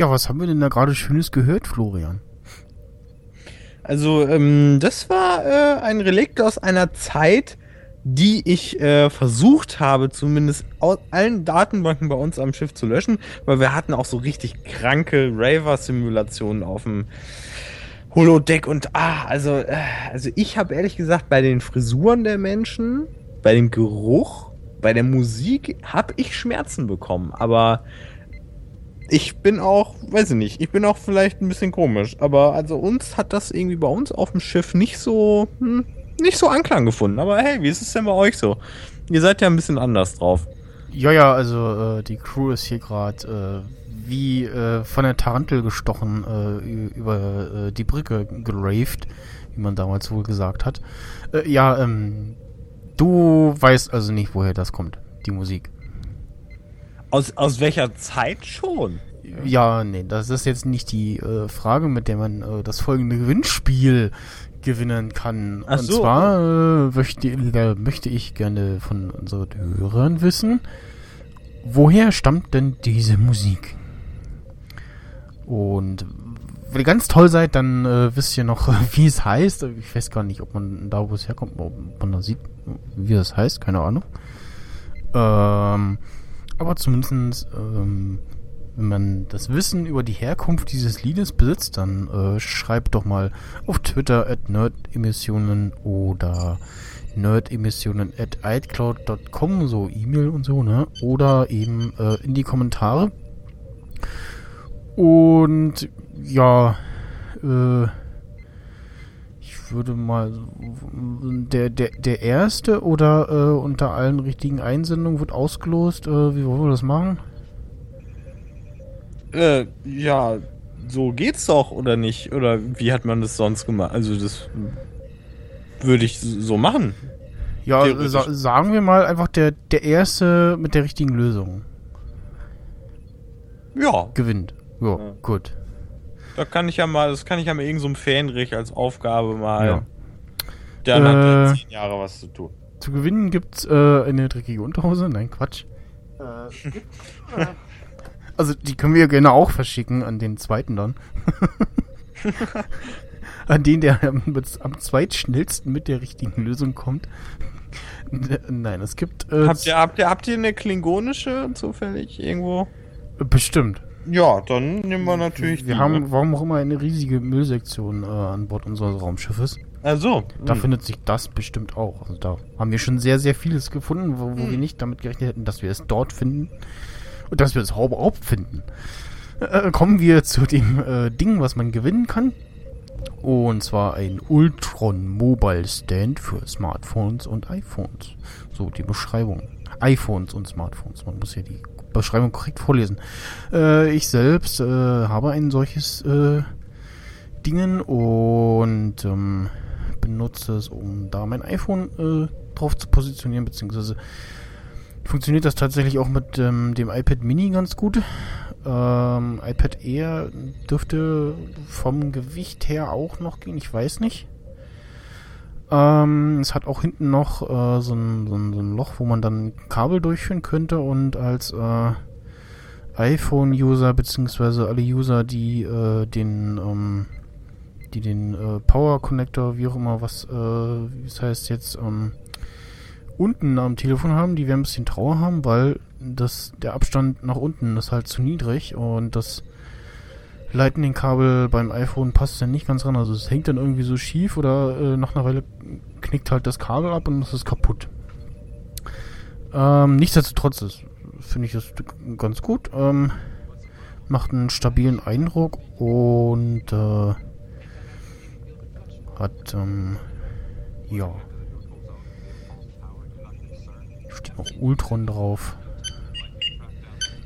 Ja, was haben wir denn da gerade Schönes gehört, Florian? Also, ähm, das war äh, ein Relikt aus einer Zeit, die ich äh, versucht habe, zumindest aus allen Datenbanken bei uns am Schiff zu löschen, weil wir hatten auch so richtig kranke Raver-Simulationen auf dem Holodeck und ah, also, äh, also ich habe ehrlich gesagt bei den Frisuren der Menschen, bei dem Geruch, bei der Musik habe ich Schmerzen bekommen, aber ich bin auch, weiß ich nicht, ich bin auch vielleicht ein bisschen komisch, aber also uns hat das irgendwie bei uns auf dem Schiff nicht so, hm, nicht so Anklang gefunden. Aber hey, wie ist es denn bei euch so? Ihr seid ja ein bisschen anders drauf. Ja, ja, also äh, die Crew ist hier gerade äh, wie äh, von der Tarantel gestochen äh, über äh, die Brücke geraved, wie man damals wohl gesagt hat. Äh, ja, ähm, du weißt also nicht, woher das kommt, die Musik. Aus, aus welcher Zeit schon? Ja, nee, das ist jetzt nicht die äh, Frage, mit der man äh, das folgende Gewinnspiel gewinnen kann. Ach Und so. zwar äh, möchte, äh, möchte ich gerne von unseren Hörern wissen, woher stammt denn diese Musik? Und wenn ihr ganz toll seid, dann äh, wisst ihr noch, wie es heißt. Ich weiß gar nicht, ob man da, wo es herkommt, ob man da sieht, wie es heißt, keine Ahnung. Ähm, aber zumindest, ähm, wenn man das Wissen über die Herkunft dieses Liedes besitzt, dann äh, schreibt doch mal auf Twitter at nerdemissionen oder nerdemissionen at icloud.com, so E-Mail und so, ne? Oder eben äh, in die Kommentare. Und ja, äh, würde mal der der der erste oder äh, unter allen richtigen Einsendungen wird ausgelost. Äh, wie wollen wir das machen? Äh, ja, so geht's doch, oder nicht? Oder wie hat man das sonst gemacht? Also, das würde ich so machen. Ja, Theoretisch. sa sagen wir mal einfach der der erste mit der richtigen Lösung Ja, gewinnt. Ja, Ja. gut. Da kann ich ja mal, das kann ich ja mal irgendeinem so Fähnrich als Aufgabe mal. Ja. Dann hat Äh, er zehn Jahre was zu tun. Zu gewinnen gibt's äh, eine dreckige Unterhose. Nein, Quatsch. also die können wir gerne auch verschicken an den zweiten dann. an den, der am, am zweitschnellsten mit der richtigen Lösung kommt. Nein, es gibt äh, Habt ihr, habt ihr, habt ihr eine klingonische zufällig irgendwo? bestimmt. Ja, dann nehmen wir natürlich Wir die, haben, warum auch immer, eine riesige Müllsektion äh, an Bord unseres Raumschiffes. Also, Da hm. findet sich das bestimmt auch. Also da haben wir schon sehr, sehr vieles gefunden, wo, wo wir nicht damit gerechnet hätten, dass wir es dort finden. Und dass wir es überhaupt finden. Äh, kommen wir zu dem äh, Ding, was man gewinnen kann. Und zwar ein Ultron Mobile Stand für Smartphones und iPhones. So die Beschreibung. iPhones und Smartphones. Man muss ja die Beschreibung korrekt vorlesen. Äh, ich selbst äh, habe ein solches äh, Dingen und ähm, benutze es, um da mein iPhone äh, drauf zu positionieren, beziehungsweise funktioniert das tatsächlich auch mit ähm, dem iPad Mini ganz gut. Ähm, iPad Air dürfte vom Gewicht her auch noch gehen, ich weiß nicht. Ähm, es hat auch hinten noch äh, so, ein, so, ein, so ein Loch, wo man dann Kabel durchführen könnte und als äh, iPhone-User beziehungsweise alle User, die äh, den ähm, die den äh, Power Connector, wie auch immer, was, äh, wie es heißt jetzt, ähm, unten am Telefon haben, die werden ein bisschen Trauer haben, weil das, der Abstand nach unten ist halt zu niedrig und das Lightning-Kabel beim iPhone passt dann nicht ganz ran. Also es hängt dann irgendwie so schief oder äh, nach einer Weile knickt halt das Kabel ab und es ist kaputt. Ähm, nichtsdestotrotz finde ich das ganz gut. Ähm, macht einen stabilen Eindruck und äh, hat, ähm, ja. Steht noch Ultron drauf.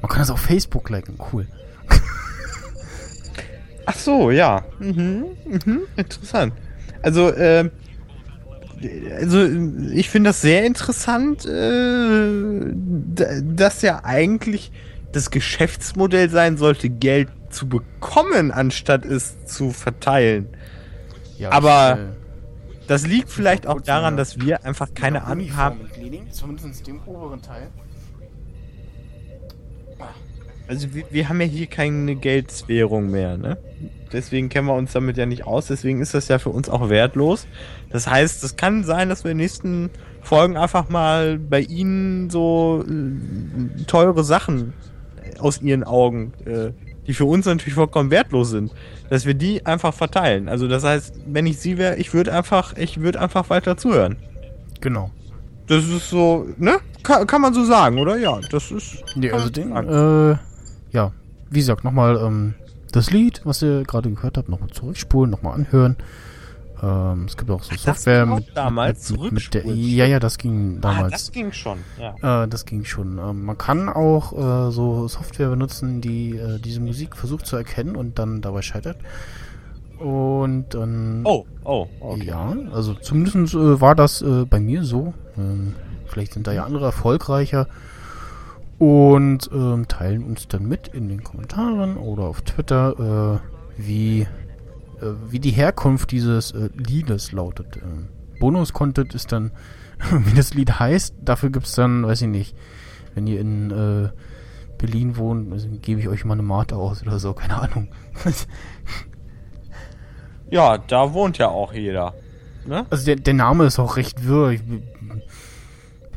Man kann das auf Facebook liken, cool. So, ja. Mhm, mhm, interessant. Also, äh, also ich finde das sehr interessant, äh, dass ja eigentlich das Geschäftsmodell sein sollte, Geld zu bekommen, anstatt es zu verteilen. Ja, Aber- ich, äh, Das liegt vielleicht auch daran, dass wir einfach keine eine Ahnung haben. Zumindest dem oberen Teil. Also wir, wir haben ja hier keine Geldswährung mehr, ne? Deswegen kennen wir uns damit ja nicht aus, deswegen ist das ja für uns auch wertlos. Das heißt, es kann sein, dass wir in den nächsten Folgen einfach mal bei Ihnen so äh, teure Sachen aus Ihren Augen, äh, die für uns natürlich vollkommen wertlos sind, dass wir die einfach verteilen. Also das heißt, wenn ich Sie wäre, ich würde einfach, ich würde einfach weiter zuhören. Genau. Das ist so, ne? Kann, kann man so sagen, oder? Ja, das ist. Nee, also den, äh, wie gesagt, nochmal ähm, das Lied, was ihr gerade gehört habt, nochmal zurückspulen, nochmal anhören. Ähm, es gibt auch so Ach, das Software auch mit, damals, mit, mit, der. Ja, ja, das ging Ah, damals. das ging schon, ja. Äh, das ging schon. Ähm, man kann auch äh, so Software benutzen, die äh, diese Musik versucht zu erkennen und dann dabei scheitert. Und dann. Oh, oh, okay. Ja, also zumindest äh, war das äh, bei mir so. Ähm, vielleicht sind da ja andere erfolgreicher. Und ähm, teilen uns dann mit in den Kommentaren oder auf Twitter, äh, wie, äh, wie die Herkunft dieses äh, Liedes lautet. Ähm, Bonus-Content ist dann, wie das Lied heißt. Dafür gibt's dann, weiß ich nicht, wenn ihr in äh, Berlin wohnt, also, gebe ich euch mal eine Mate aus oder so, keine Ahnung. Ja, da wohnt ja auch jeder. Ne? Also der, der Name ist auch recht wirr. Ich,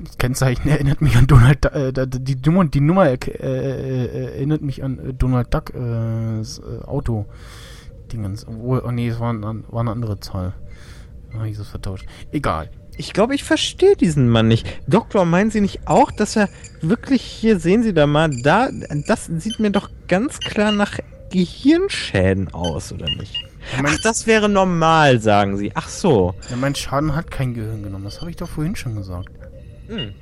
das Kennzeichen erinnert mich an Donald Du- äh, die Nummer, die Nummer äh, äh, erinnert mich an äh, Donald Duck äh, das, äh, Auto Dingens. Obwohl, oh nee, es war, ein, war eine andere Zahl. Ah, ich das vertauscht. Egal. Ich glaube, ich verstehe diesen Mann nicht. Doktor, meinen Sie nicht auch, dass er wirklich hier, sehen Sie da mal, da, das sieht mir doch ganz klar nach Gehirnschäden aus, oder nicht? Ja, Ach, das wäre normal, sagen Sie. Ach so. ja, mein Schaden hat kein Gehirn genommen. Das habe ich doch vorhin schon gesagt. Hm.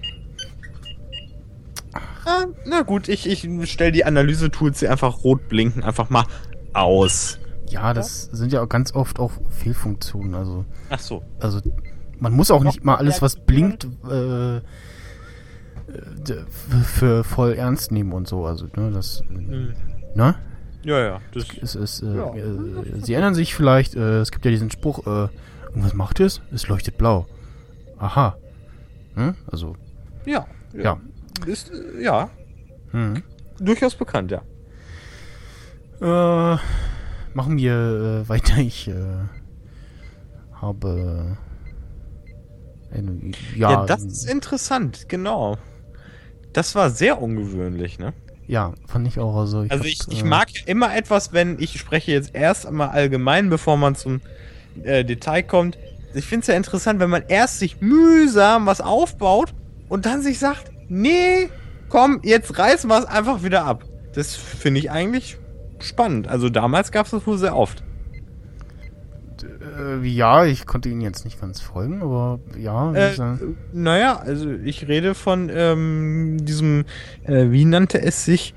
Ah, na gut, ich, ich stelle die Analyse-Tools, die einfach rot blinken, einfach mal aus. Ja, das sind ja auch ganz oft auch Fehlfunktionen. Also, Ach so. also man muss auch nicht mal alles, was blinkt, äh, äh, für voll ernst nehmen und so. Also, ne, das, Hm. ne? Ja, ja. Das, Es ist, äh, Ja. äh, Sie erinnern sich vielleicht, äh, es gibt ja diesen Spruch, äh, und was macht es? Es leuchtet blau. Aha. Hm? Also, ja. ja. Ist, äh, ja, Hm. durchaus bekannt, ja. Äh, machen wir äh, weiter. Ich äh, habe eine, ja, Ja, das ist interessant, genau. Das war sehr ungewöhnlich, ne? ja, fand ich auch. Also ich, Also hab, ich, äh, mag ja immer etwas, wenn ich spreche jetzt erst einmal allgemein, bevor man zum äh, Detail kommt. Ich finde es ja interessant, wenn man erst sich mühsam was aufbaut und dann sich sagt, nee, komm, jetzt reißen wir es einfach wieder ab. Das finde ich eigentlich spannend. Also damals gab es das wohl sehr oft. Äh, ja, ich konnte Ihnen jetzt nicht ganz folgen, aber ja. wie Äh, naja, also ich rede von ähm, diesem, äh, wie nannte es sich,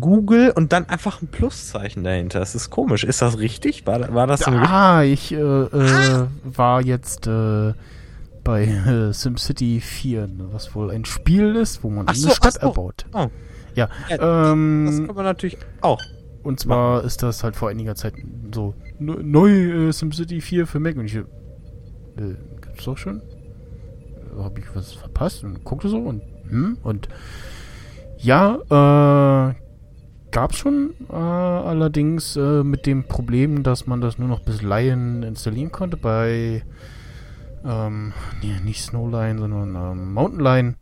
Google und dann einfach ein Pluszeichen dahinter. Das ist komisch. Ist das richtig? War, war das ah, ich äh, äh, war jetzt äh, bei SimCity 4, ne, was wohl ein Spiel ist, wo man eine so, ach Stadt so. erbaut. Oh. Ja, Ja, Das ähm, kann man natürlich auch. und zwar ist das halt vor einiger Zeit so ne- neu äh, SimCity 4 für Mac und ich äh, gibt's doch schon? Äh, Hab ich was verpasst und guckte so und hm und ja, äh gab's schon äh, allerdings äh, mit dem Problem, dass man das nur noch bis Lion installieren konnte bei ähm, nee, nicht Snowline, sondern ähm, Mountain Lion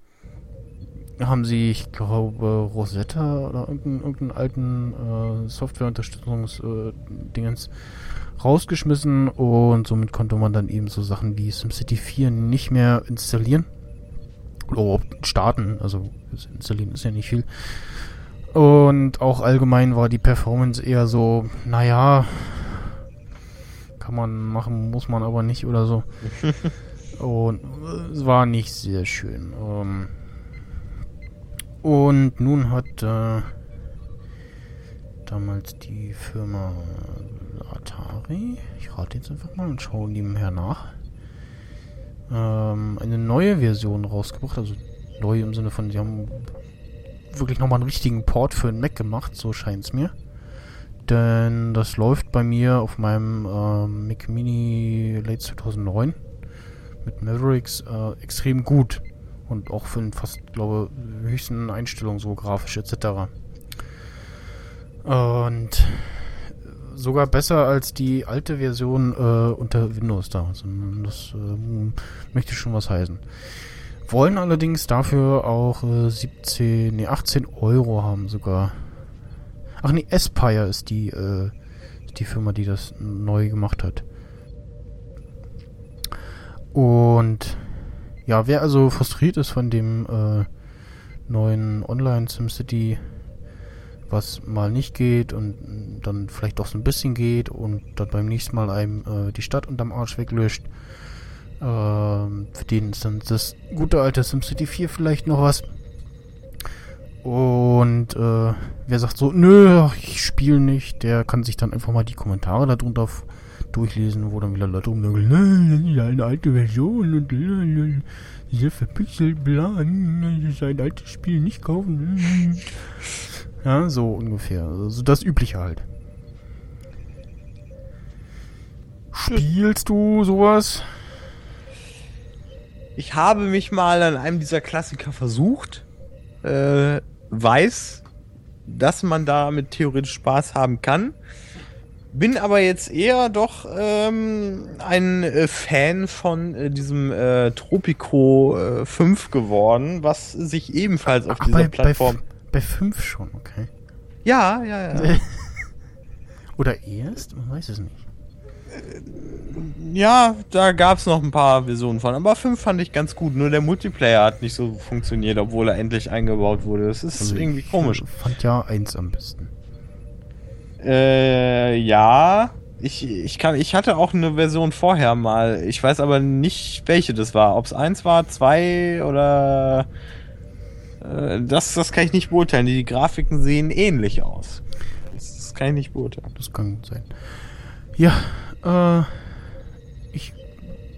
haben sie, ich glaube, Rosetta oder irgendeinen, irgendeinen alten äh, Softwareunterstützungs-Dingens rausgeschmissen und somit konnte man dann eben so Sachen wie SimCity 4 nicht mehr installieren. Oder starten, also installieren ist ja nicht viel. Und auch allgemein war die Performance eher so, naja, kann man machen, muss man aber nicht oder so. und äh, es war nicht sehr schön. Ähm, und nun hat äh, damals die Firma Atari, ich rate jetzt einfach mal und schaue nebenher nach, ähm, eine neue Version rausgebracht. Also neu im Sinne von, sie haben wirklich nochmal einen richtigen Port für einen Mac gemacht, so scheint es mir. Denn das läuft bei mir auf meinem ähm, Mac Mini Late 2009 mit Mavericks äh, extrem gut. Und auch für den fast, glaube höchsten Einstellungen, so grafisch etc. Und sogar besser als die alte Version äh, unter Windows damals. Und das äh, möchte schon was heißen. Wollen allerdings dafür auch äh, 17, nee, 18 Euro haben sogar. Ach nee, Aspire ist die, äh, die Firma, die das neu gemacht hat. Und ja, wer also frustriert ist von dem äh, neuen Online SimCity, was mal nicht geht und dann vielleicht doch so ein bisschen geht und dann beim nächsten Mal einem äh, die Stadt unterm Arsch weglöscht, ähm, für den ist dann das gute alte SimCity 4 vielleicht noch was. Und äh, wer sagt so, nö, ich spiele nicht, der kann sich dann einfach mal die Kommentare darunter durchlesen, wo dann wieder Leute rumnörgeln, das ist eine alte Version und diese verpixelt, bla, das ist ein altes Spiel, nicht kaufen. Ja, so ungefähr. Also das Übliche halt. Spielst du sowas? Ich habe mich mal an einem dieser Klassiker versucht. Äh, weiß, dass man damit theoretisch Spaß haben kann. Bin aber jetzt eher doch ähm, ein äh, Fan von äh, diesem äh, Tropico äh, 5 geworden, was sich ebenfalls auf Ach, dieser bei, Plattform. Bei 5 schon, okay. ja, ja, ja. Oder erst? Man weiß es nicht. Ja, da gab es noch ein paar Versionen von. Aber 5 fand ich ganz gut. Nur der Multiplayer hat nicht so funktioniert, obwohl er endlich eingebaut wurde. Das ist Also irgendwie ich komisch. fand ja 1 am besten. Äh, ja. Ich, ich kann, ich hatte auch eine Version vorher mal. Ich weiß aber nicht, welche das war. Ob es eins war, zwei oder. Äh, das, das kann ich nicht beurteilen. Die Grafiken sehen ähnlich aus. Das, das kann ich nicht beurteilen. Das kann gut sein. Ja, äh, ich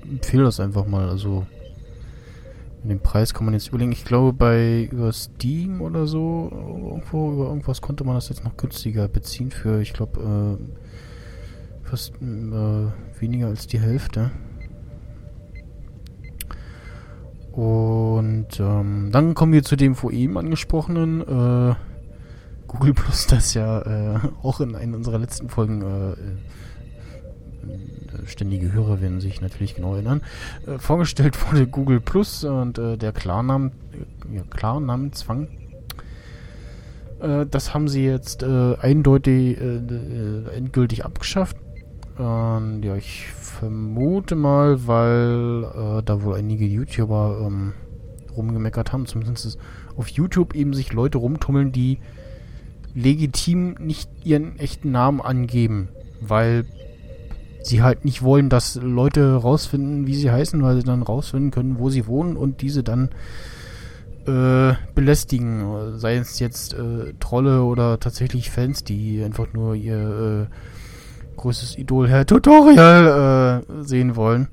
empfehle das einfach mal. Also, den Preis kann man jetzt überlegen. Ich glaube, bei über Steam oder so, irgendwo über irgendwas konnte man das jetzt noch günstiger beziehen für, ich glaube, äh, fast äh, weniger als die Hälfte. Und ähm, dann kommen wir zu dem vor eben angesprochenen äh, Google Plus, das ja äh, auch in einer unserer letzten Folgen äh, ständige Hörer werden sich natürlich genau erinnern, äh, vorgestellt wurde Google Plus und äh, der Klarnamen, äh, ja, Klarnamenzwang. Äh, das haben sie jetzt äh, eindeutig äh, äh, endgültig abgeschafft. Und ja, ich vermute mal, weil äh, da wohl einige YouTuber ähm, rumgemeckert haben, zumindest auf YouTube eben sich Leute rumtummeln, die legitim nicht ihren echten Namen angeben, weil sie halt nicht wollen, dass Leute rausfinden, wie sie heißen, weil sie dann rausfinden können, wo sie wohnen und diese dann äh, belästigen. Sei es jetzt äh, Trolle oder tatsächlich Fans, die einfach nur ihr äh, größtes Idol Herr Tutorial äh, sehen wollen.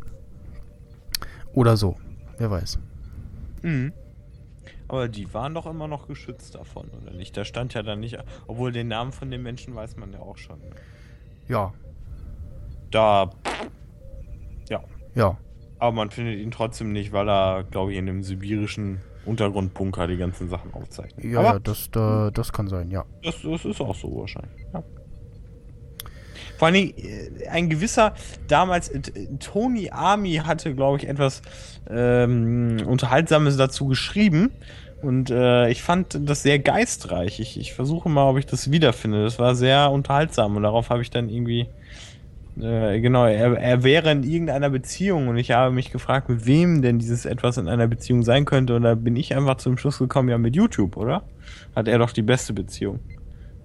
Oder so. Wer weiß. Mhm. Aber die waren doch immer noch geschützt davon, oder nicht? Da stand ja dann nicht. Obwohl den Namen von den Menschen weiß man ja auch schon. ne? Ja, Da. Ja. ja. Aber man findet ihn trotzdem nicht, weil er, glaube ich, in einem sibirischen Untergrundbunker die ganzen Sachen aufzeichnet. Ja, Aber ja das, da, das kann sein, ja. das, das ist auch so wahrscheinlich. Ja. Vor allen Dingen, äh, ein gewisser, damals, äh, Tony Army hatte, glaube ich, etwas ähm, Unterhaltsames dazu geschrieben. Und äh, ich fand das sehr geistreich. Ich, ich versuche mal, ob ich das wiederfinde. Das war sehr unterhaltsam und darauf habe ich dann irgendwie. Äh, genau, er, er wäre in irgendeiner Beziehung und ich habe mich gefragt, mit wem denn dieses etwas in einer Beziehung sein könnte. Und da bin ich einfach zum Schluss gekommen, ja, mit YouTube, oder? Hat er doch die beste Beziehung.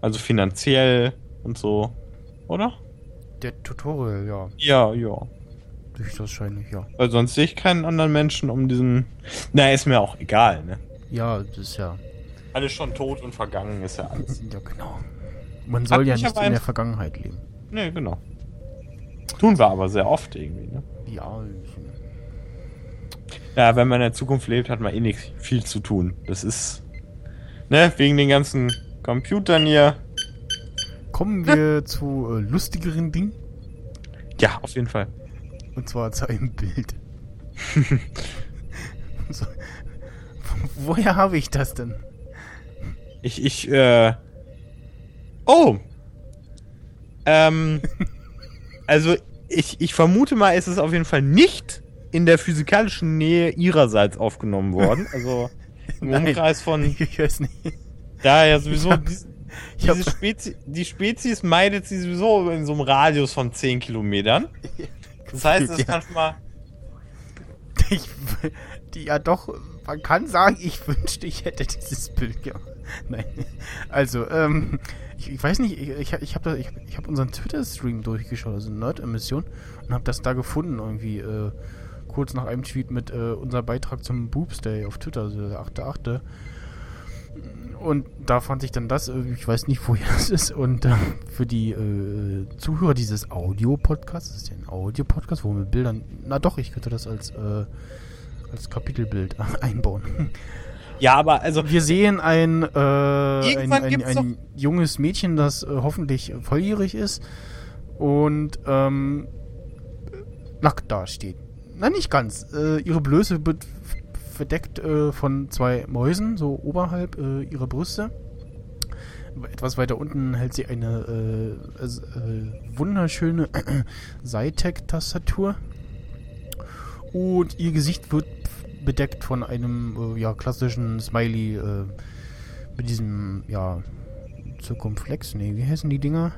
Also finanziell und so, oder? Der Tutorial, ja. Ja, ja. Höchstwahrscheinlich, ja. Weil sonst sehe ich keinen anderen Menschen um diesen. Na, ist mir auch egal, ne? Ja, das ist ja. Alles schon tot und vergangen ist ja alles. Ja, genau. Man soll Hat ja nicht in der Vergangenheit leben. Ne, genau. Tun wir aber sehr oft irgendwie, ne? Ja, Ja, wenn man in der Zukunft lebt, hat man eh nicht viel zu tun. Das ist. Ne, wegen den ganzen Computern hier. Kommen wir zu äh, lustigeren Dingen. Ja, auf jeden Fall. Und zwar zu einem Bild. so. Woher habe ich das denn? Ich, ich, äh. Oh. Ähm. also, ich, ich vermute mal, es ist auf jeden Fall nicht in der physikalischen Nähe ihrerseits aufgenommen worden. Also im. Umkreis von. Ich weiß nicht. Da ja sowieso. Ich hab- dies- ich hab- diese Spezi die Spezies meidet sie sowieso in so einem Radius von 10 Kilometern. Das heißt, es Ja. kann schon mal. Ich, die, ja doch, man kann sagen, ich wünschte, ich hätte dieses Bild gemacht. Nein. Also, ähm, ich, ich weiß nicht, ich, ich, habe ich, ich hab unseren Twitter-Stream durchgeschaut, also Nerd-Emission, und habe das da gefunden, irgendwie, äh, kurz nach einem Tweet mit äh, unserem Beitrag zum Boobs Day auf Twitter, also der 8.8. Und da fand ich dann das, äh, ich weiß nicht, woher das ist. Und äh, für die äh, Zuhörer dieses Audio-Podcasts, das ist ja ein Audio-Podcast, wo wir Bildern, na doch, ich könnte das als, äh, als Kapitelbild einbauen. Ja, aber also. Wir sehen ein, äh, ein, ein, ein junges Mädchen, das äh, hoffentlich volljährig ist und ähm, nackt dasteht. Na, nicht ganz. Äh, ihre Blöße wird verdeckt äh, von zwei Mäusen, so oberhalb äh, ihrer Brüste. Etwas weiter unten hält sie eine äh, wunderschöne Zytec-Tastatur. Und ihr Gesicht wird bedeckt von einem äh, ja, klassischen Smiley äh, mit diesem, ja, Zirkumflex. Nee, wie heißen die Dinger?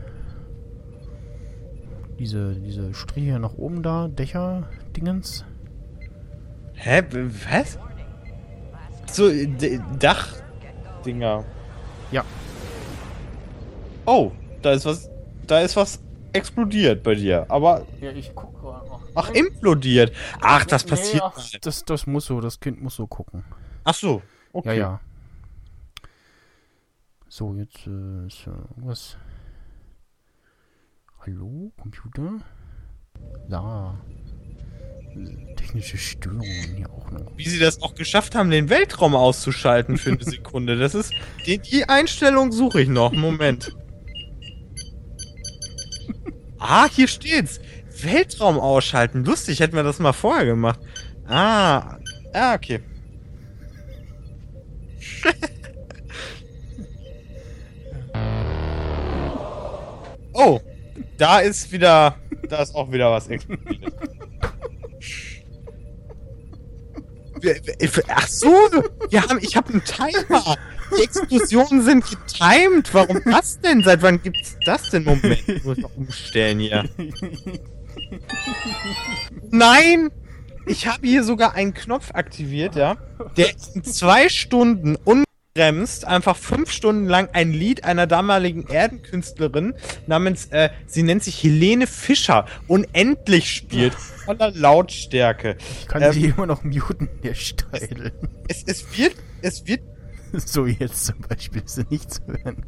Diese, diese Striche nach oben da, Dächer-Dingens. Hä? Was? So, D Dachdinger. Ja. Oh, da ist was. Da ist was explodiert bei dir. Aber. Ja, ich gucke gerade noch. Ach, implodiert. Ach, das passiert. ach, das, das muss so, das Kind muss so gucken. Ach so. Okay. Ja, ja. So, jetzt äh, ist ja irgendwas. Hallo, Computer? Da. Technische Störungen hier auch noch. Wie sie das auch geschafft haben, den Weltraum auszuschalten für eine Sekunde. Das ist. Die, die Einstellung suche ich noch. Moment. Ah, hier steht's. Weltraum ausschalten. Lustig, hätten wir das mal vorher gemacht. Ah. Ah, okay. oh, da ist wieder. Da ist auch wieder was Ach so, wir haben, ich habe einen Timer. Die Explosionen sind getimed. Warum das denn? Seit wann gibt's das denn? Moment, ich muss noch umstellen hier. Nein! Ich habe hier sogar einen Knopf aktiviert, ja. Der in zwei Stunden unbremst einfach fünf Stunden lang ein Lied einer damaligen Erdenkünstlerin namens, äh, sie nennt sich Helene Fischer, unendlich spielt. Voller Lautstärke. Ich kann Ähm, sie immer noch muten, der Steil. Es, es wird, es wird So, jetzt zum Beispiel ist sie nicht zu hören.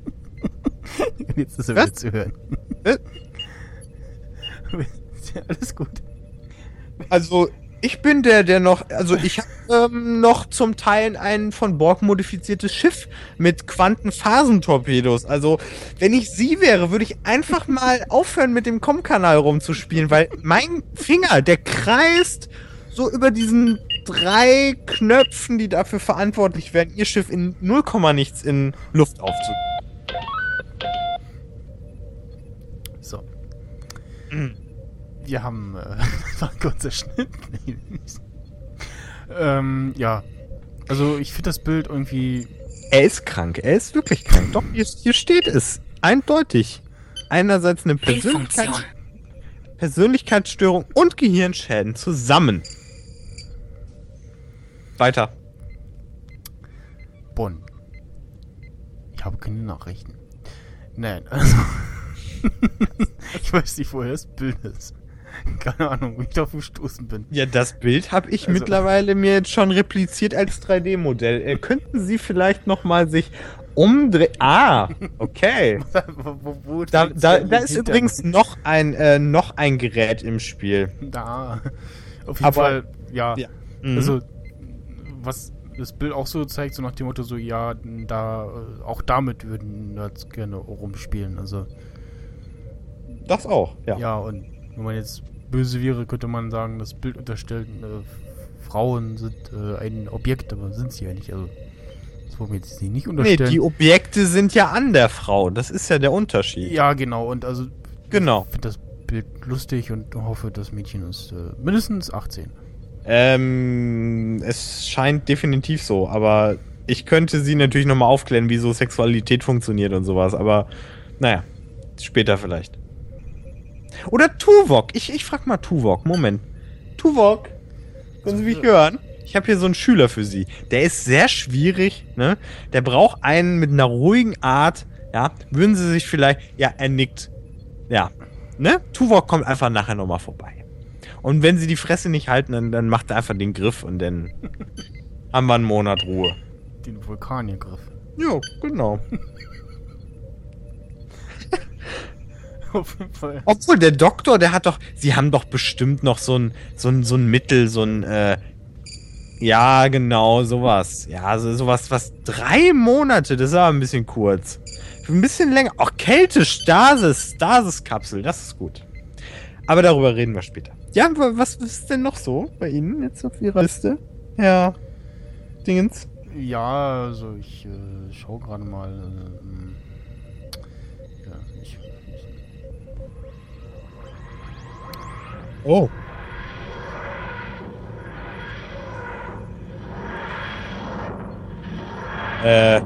Jetzt ist sie Was? wieder zu hören. Äh? Ja, Alles gut. Also, ich bin der, der noch, also ich habe ähm, noch zum Teil ein von Borg modifiziertes Schiff mit Quantenphasentorpedos. Also, wenn ich sie wäre, würde ich einfach mal aufhören, mit dem Com-Kanal rumzuspielen, weil mein Finger, der kreist so über diesen drei Knöpfen, die dafür verantwortlich wären, ihr Schiff in 0, nichts in Luft aufzu. So. Wir haben äh, das war ein kurzer Schnitt. Ähm, ja. Also ich finde das Bild irgendwie. Er ist krank, er ist wirklich krank. Doch, hier, hier steht es. Eindeutig. Einerseits eine Persönlichkeit, Fehlfunktion. Persönlichkeitsstörung und Gehirnschäden zusammen. Weiter. Bonn. Ich habe keine Nachrichten. Nein, also. ich weiß nicht, woher das Bild ist. Keine Ahnung, wie ich darauf gestoßen bin. Ja, das Bild habe ich Also- mittlerweile mir jetzt schon repliziert als 3D-Modell. Äh, könnten Sie vielleicht noch mal sich umdrehen? Ah, okay. wo, wo, wo Da, da, da ist übrigens noch ein, äh, noch ein Gerät im Spiel. Da. Auf jeden Aber- Fall, ja. Ja. Mhm. Also, was das Bild auch so zeigt, so nach dem Motto, so, ja, da, äh, auch damit würden Nerds gerne rumspielen. Also, das auch, ja. ja, und wenn man jetzt böse wäre, könnte man sagen, das Bild unterstellt, äh, Frauen sind äh, ein Objekt, aber sind sie ja nicht. Also, Das wollen wir jetzt nicht Nee, unterstellen. die Objekte sind ja an der Frau. Das ist ja der Unterschied. ja, genau. Und also Genau. ich finde das Bild lustig und hoffe, das Mädchen ist äh, mindestens 18. Ähm, es scheint definitiv so, aber ich könnte sie natürlich nochmal aufklären, wie so Sexualität funktioniert und sowas, aber naja, später vielleicht. Oder Tuvok. Ich, ich frag mal Tuvok. Moment. Tuvok. Können Sie mich hören? Ich habe hier so einen Schüler für Sie. Der ist sehr schwierig, ne? Der braucht einen mit einer ruhigen Art, ja? Würden Sie sich vielleicht, ja, er nickt. Ja. Ne? Tuvok kommt einfach nachher nochmal vorbei. Und wenn Sie die Fresse nicht halten, dann, dann macht er einfach den Griff und dann haben wir einen Monat Ruhe. Den Vulkaniergriff. Ja, genau. Obwohl der Doktor, der hat doch, sie haben doch bestimmt noch so ein, so ein, so ein Mittel, so ein, äh, ja, genau, sowas. Ja, so, sowas, was drei Monate, das ist aber ein bisschen kurz. Ein bisschen länger. Auch Kälte, Stasis, Stasis-Kapsel, das ist gut. Aber darüber reden wir später. Ja, wa- was ist denn noch so bei Ihnen jetzt auf Ihrer Liste? Ja. Dingens. Ja, also ich äh, schau gerade mal. Äh, ja, ich, ich, Oh. Äh.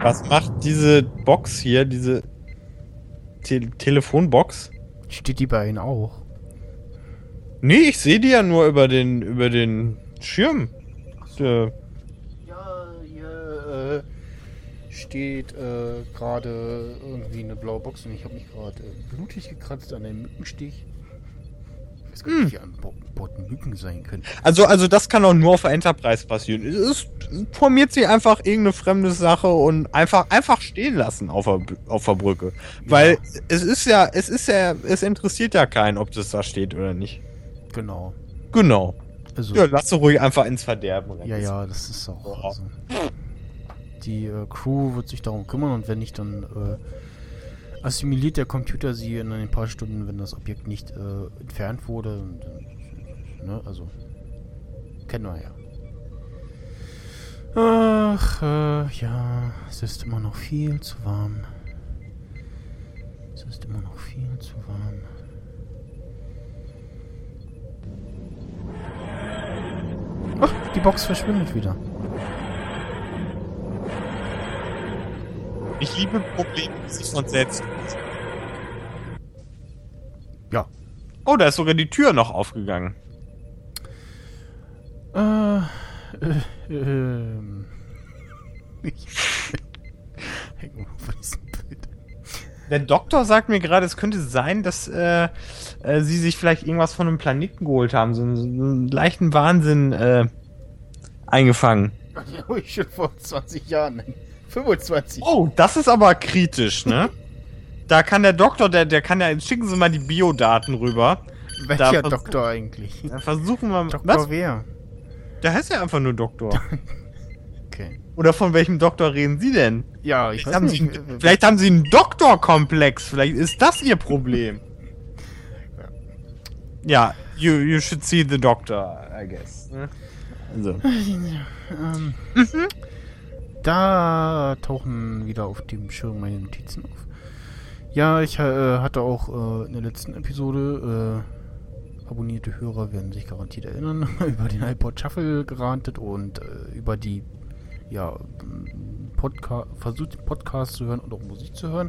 Was macht diese Box hier, diese Te Telefonbox? steht die bei Ihnen auch? Nee, ich sehe die ja nur über den über den Schirm. Äh, Ja, hier äh, steht äh, gerade irgendwie eine blaue Box und ich habe mich gerade äh, blutig gekratzt an einem Mückenstich. Ich weiß gar nicht, wie an Bo Bord Mücken sein können. Also, also das kann auch nur auf der Enterprise passieren. Es ist, formiert sich einfach irgendeine fremde Sache und einfach, einfach stehen lassen auf der, auf der Brücke. Weil es ist ja, es ist ja, es interessiert ja keinen, ob das da steht oder nicht. Genau. Genau. Also, Ja, lass doch ruhig einfach ins Verderben rennen. Ja, ja, das ist auch. Ja. Also, die äh, Crew wird sich darum kümmern und wenn nicht, dann äh, assimiliert der Computer sie in ein paar Stunden, wenn das Objekt nicht äh, entfernt wurde. Und, ne, also kennen wir ja. Ach, äh, ja, es ist immer noch viel zu warm. Es ist immer noch viel zu warm. Ach, die Box verschwindet wieder. Ich liebe Probleme, die sich von selbst lösen. Ja. Oh, da ist sogar die Tür noch aufgegangen. Äh, äh, ähm. Ich. Hängen wir von diesem Bild. Der Doktor sagt mir gerade, es könnte sein, dass äh, äh, sie sich vielleicht irgendwas von einem Planeten geholt haben, so einen, so einen leichten Wahnsinn äh, eingefangen. Ja, ich schon vor 20 Jahren. nein, 25. Oh, das ist aber kritisch, ne? Da kann der Doktor, der, der kann ja, schicken Sie mal die Biodaten rüber. Welcher da- Doktor eigentlich? Dann versuchen wir Doktor Was? wer? Der heißt ja einfach nur Doktor. Okay. Oder von welchem Doktor reden Sie denn? Ja, ich Vielleicht weiß haben, nicht. Sie, vielleicht haben Sie einen Doktorkomplex. Vielleicht ist das Ihr Problem. Ja, you, you should see the doctor, I guess. ne? Also. Ähm, Da tauchen wieder auf dem Schirm meine Notizen auf. Ja, ich äh, hatte auch äh, in der letzten Episode, äh, abonnierte Hörer werden sich garantiert erinnern, über den iPod Shuffle gerantet und äh, über die, ja, Podcast, versucht den Podcast zu hören und auch Musik zu hören.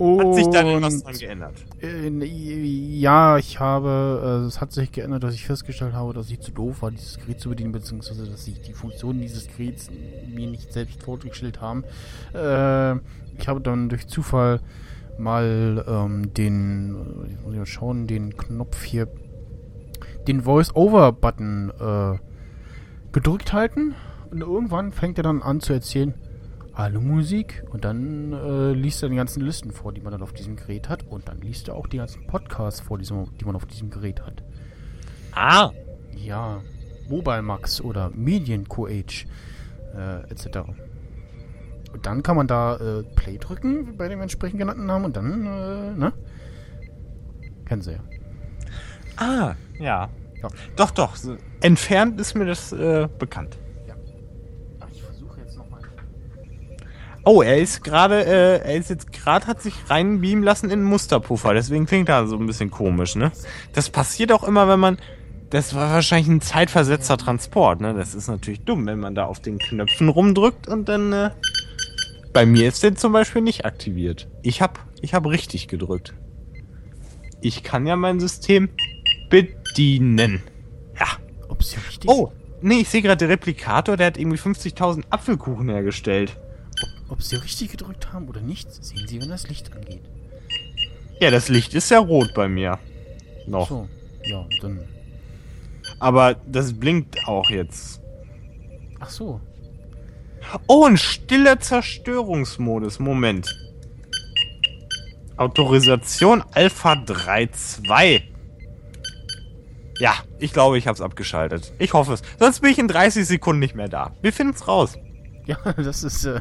Hat sich da denn was Und- dran geändert? äh, ja, ich habe, äh, es hat sich geändert, dass ich festgestellt habe, dass ich zu doof war, dieses Gerät zu bedienen, beziehungsweise dass sich die Funktionen dieses Geräts mir nicht selbst vorgestellt haben. Äh, ich habe dann durch Zufall mal ähm, den, jetzt muss ich mal schauen, den Knopf hier, den Voice-Over-Button äh, gedrückt halten und irgendwann fängt er dann an zu erzählen, Hallo Musik und dann äh, liest er die ganzen Listen vor, die man dann auf diesem Gerät hat und dann liest er auch die ganzen Podcasts vor, die man auf diesem Gerät hat. Ah. Ja, Mobile Max oder Mediencoach äh, etc. Und dann kann man da äh, Play drücken bei dem entsprechend genannten Namen und dann, äh, ne? Kennen Sie ja. Ah, ja. Ja. Doch, doch. Entfernt ist mir das äh, bekannt. Ach, ich Oh, er ist gerade, äh, er ist jetzt gerade, hat sich reinbeamen lassen in einen Musterpuffer. Deswegen klingt er so ein bisschen komisch, ne? Das passiert auch immer, wenn man, das war wahrscheinlich ein zeitversetzter Transport, ne? Das ist natürlich dumm, wenn man da auf den Knöpfen rumdrückt und dann, äh, bei mir ist der zum Beispiel nicht aktiviert. Ich hab, ich hab richtig gedrückt. Ich kann ja mein System bedienen. Ja. Ob sie richtig Oh, nee, ich sehe gerade der Replikator, der hat irgendwie 50.000 Apfelkuchen hergestellt. Ob sie richtig gedrückt haben oder nicht, sehen sie, wenn das Licht angeht. Ja, das Licht ist ja rot bei mir. Noch. So, ja, dann. Aber das blinkt auch jetzt. Ach so. Oh, ein stiller Zerstörungsmodus. Moment. Autorisation Alpha 3.2. Ja, ich glaube, ich habe es abgeschaltet. Ich hoffe es. Sonst bin ich in 30 Sekunden nicht mehr da. Wir finden's raus. Ja, das ist. Äh,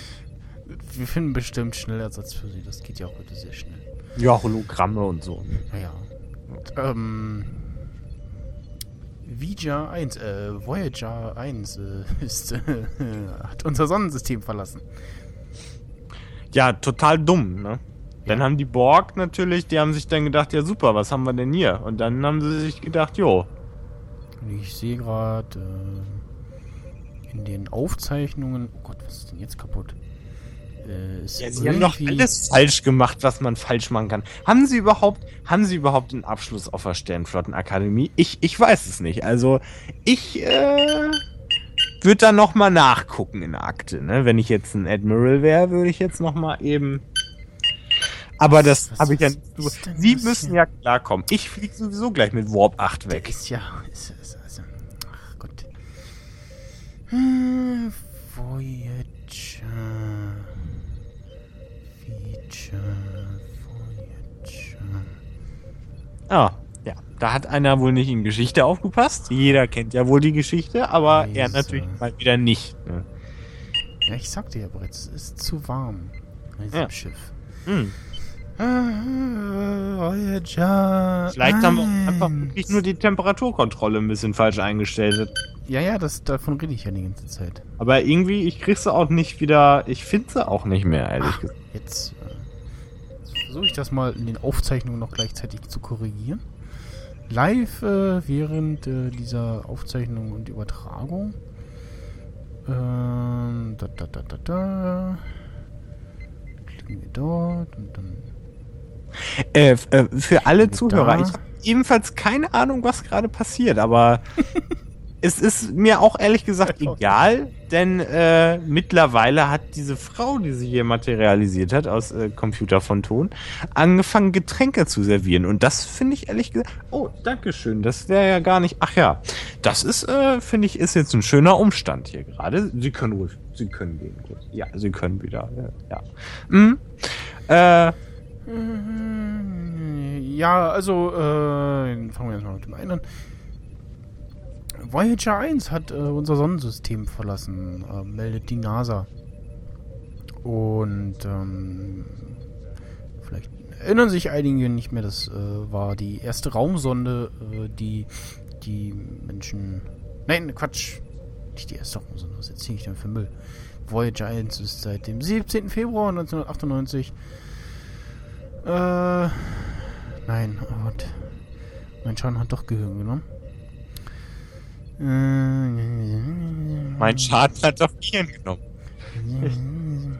wir finden bestimmt schnell Ersatz für sie. Das geht ja auch heute sehr schnell. Ja, Hologramme und so. Naja. Ähm. Voyager 1, äh, Voyager 1 äh, ist, äh, hat unser Sonnensystem verlassen. Ja, total dumm, ne? Dann Ja. haben die Borg natürlich, die haben sich dann gedacht, ja super, was haben wir denn hier? Und dann haben sie sich gedacht, jo, ich sehe gerade äh, in den Aufzeichnungen. Oh Gott, was ist denn jetzt kaputt? Äh, Ja, sie haben doch irgendwie- alles falsch gemacht, was man falsch machen kann. Haben sie überhaupt, haben sie überhaupt einen Abschluss auf der Sternflottenakademie? Ich, ich weiß es nicht. Also, ich, äh, würde da noch mal nachgucken in der Akte, ne? Wenn ich jetzt ein Admiral wäre, würde ich jetzt noch mal eben aber das habe ich ja nicht Sie müssen ja klarkommen. Ich fliege sowieso gleich mit Warp 8 weg. Ist ja. Ist, ist, Voyager. Feature. Voyager. Ah, ja. Da hat einer wohl nicht in Geschichte aufgepasst. Jeder kennt ja wohl die Geschichte, aber er Weise. natürlich mal wieder nicht. Ne? Ja, ich sagte ja bereits, es ist zu warm. Diesem Ja. Schiff. Hm. Ah, Voyager. Vielleicht haben wir einfach wirklich nur die Temperaturkontrolle ein bisschen falsch eingestellt. Ja, ja, das, davon rede ich ja die ganze Zeit. Aber irgendwie, ich krieg sie auch nicht wieder, ich finde sie auch nicht mehr, ehrlich gesagt. Jetzt, äh, jetzt versuche ich das mal in den Aufzeichnungen noch gleichzeitig zu korrigieren. Live äh, während äh, dieser Aufzeichnung und Übertragung. Ähm, da, da, da, da, da. Klicken wir dort und dann. Äh, äh, für alle Da. Zuhörer, ich habe ebenfalls keine Ahnung, was gerade passiert, aber es ist mir auch ehrlich gesagt egal, denn äh, mittlerweile hat diese Frau, die sich hier materialisiert hat aus äh, Computer von Ton, angefangen Getränke zu servieren und das finde ich ehrlich gesagt, oh, dankeschön, das wäre ja gar nicht, ach ja, das ist, äh, finde ich, ist jetzt ein schöner Umstand hier gerade. Sie können ruhig, Sie können gehen, gut. Ja, Sie können wieder, ja. ja. Hm? Äh, Ja, also, äh, fangen wir erstmal mit dem einen an. Voyager 1 hat äh, unser Sonnensystem verlassen, äh, meldet die NASA. Und ähm, vielleicht erinnern sich einige nicht mehr, das äh, war die erste Raumsonde, äh, die die Menschen. Nein, Quatsch. Nicht die erste Raumsonde, was erzähle ich denn für Müll? Voyager 1 ist seit dem 17. Februar 1998 äh, nein, oh Gott. Mein Schaden hat doch Gehirn genommen. Äh, mein Schaden hat auf Gehirn genommen.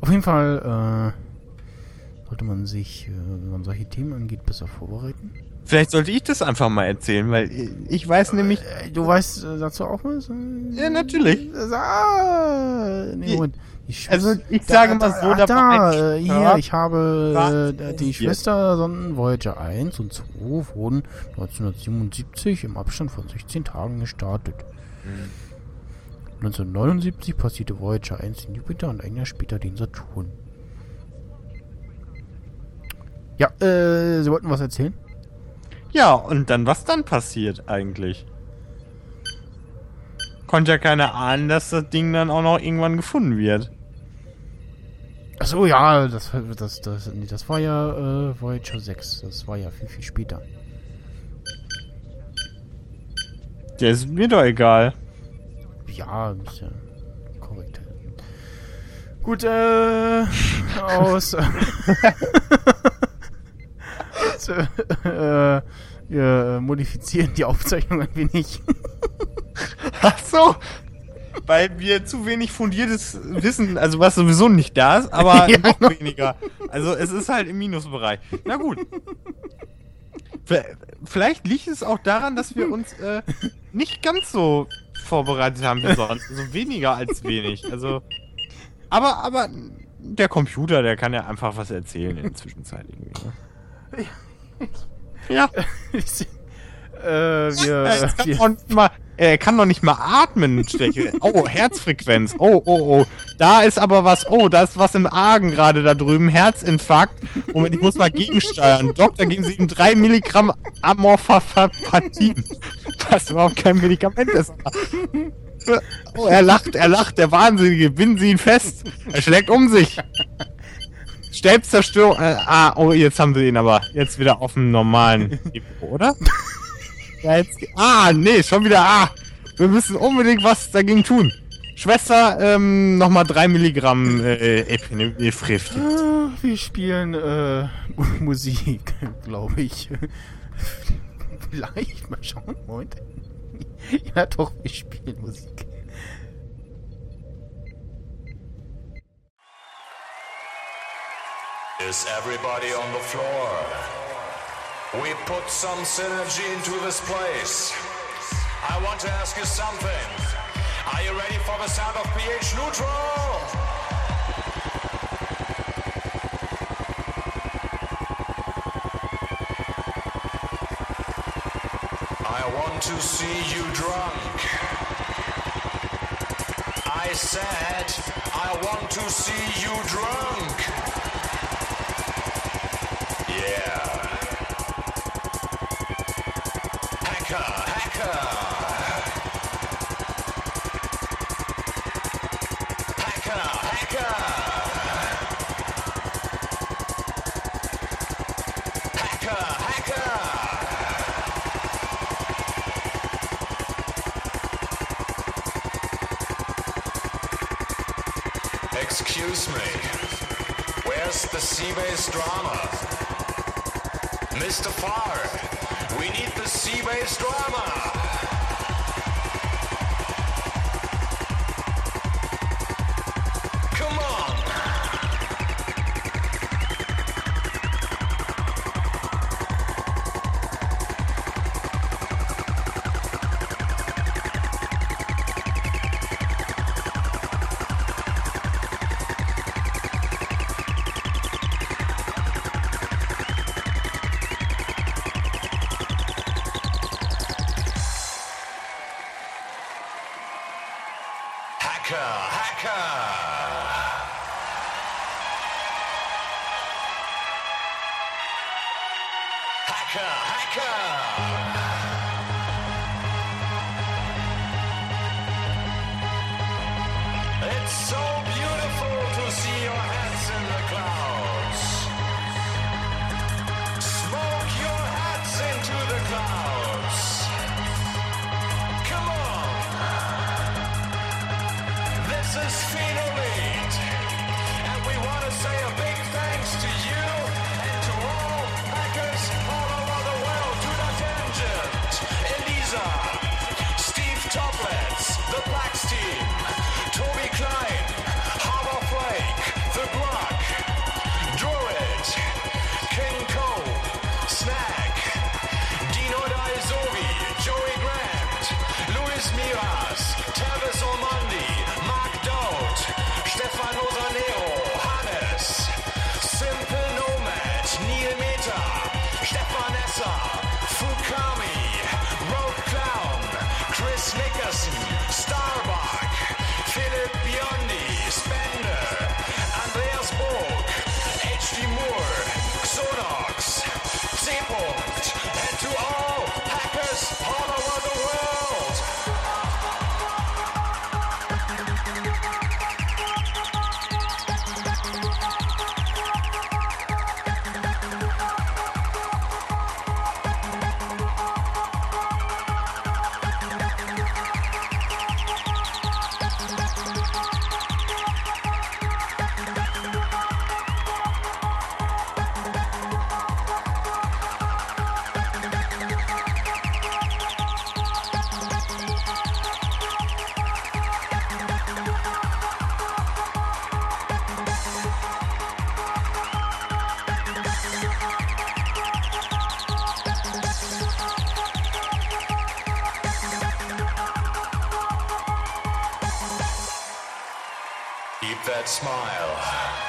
Auf jeden Fall äh, sollte man sich, äh, wenn man solche Themen angeht, besser vorbereiten. Vielleicht sollte ich das einfach mal erzählen, weil ich weiß nämlich. Äh, du weißt äh, dazu auch was? Ja, natürlich. Ah, nee, Moment. Schwester- Also, ich sage mal so, da da, äh, hier, ich habe äh, die passiert? Schwestersonden Voyager 1 und 2 wurden 1977 im Abstand von 16 Tagen gestartet. Mhm. 1979 passierte Voyager 1 den Jupiter und ein Jahr später den Saturn. Ja, äh, Sie wollten was erzählen? Ja, und dann, was dann passiert eigentlich? Konnte ja keiner ahnen, dass das Ding dann auch noch irgendwann gefunden wird. Achso, ja, das, das, das, nee, das war ja äh, Voyager 6. Das war ja viel, viel später. Der ist mir doch egal. Ja, ist ja korrekt. Gut, äh, aus. so, äh, wir modifizieren die Aufzeichnung ein wenig. Ach so. Weil wir zu wenig fundiertes Wissen, also was sowieso nicht da ist, aber Ja, noch genau. weniger. Also es ist halt im Minusbereich. Na gut. Vielleicht liegt es auch daran, dass wir uns äh, nicht ganz so vorbereitet haben wie sonst. Also weniger als wenig. Also. Aber, aber der Computer, der kann ja einfach was erzählen in der Zwischenzeit irgendwie. Ne? Ja. äh, wir, Er kann, wir, doch nicht mal, er kann doch nicht mal atmen. Oh, Herzfrequenz. Oh, oh, oh. Da ist aber was. Oh, da ist was im Argen gerade da drüben. Herzinfarkt. Moment, ich muss mal gegensteuern. Doktor, geben Sie ihm drei Milligramm Amorphapatin. Was überhaupt kein Medikament ist. Oh, er lacht, er lacht, der Wahnsinnige. Binden Sie ihn fest. Er schlägt um sich. Stelzerstörung. Äh, ah, oh, jetzt haben sie ihn aber jetzt wieder auf dem normalen Niveau, oder? Ja, jetzt, ah, nee, schon wieder, ah. Wir müssen unbedingt was dagegen tun. Schwester, ähm, nochmal drei Milligramm äh, Ephrift. Ah, wir spielen äh, Musik, glaube ich. Vielleicht, mal schauen. Moment. Ja, doch, wir spielen Musik. Is everybody on the floor? We put some synergy into this place. I want to ask you something. Are you ready for the sound of pH neutral? I want to see you drunk. I said, I want to see you drunk. Yeah. Yeah. That smile.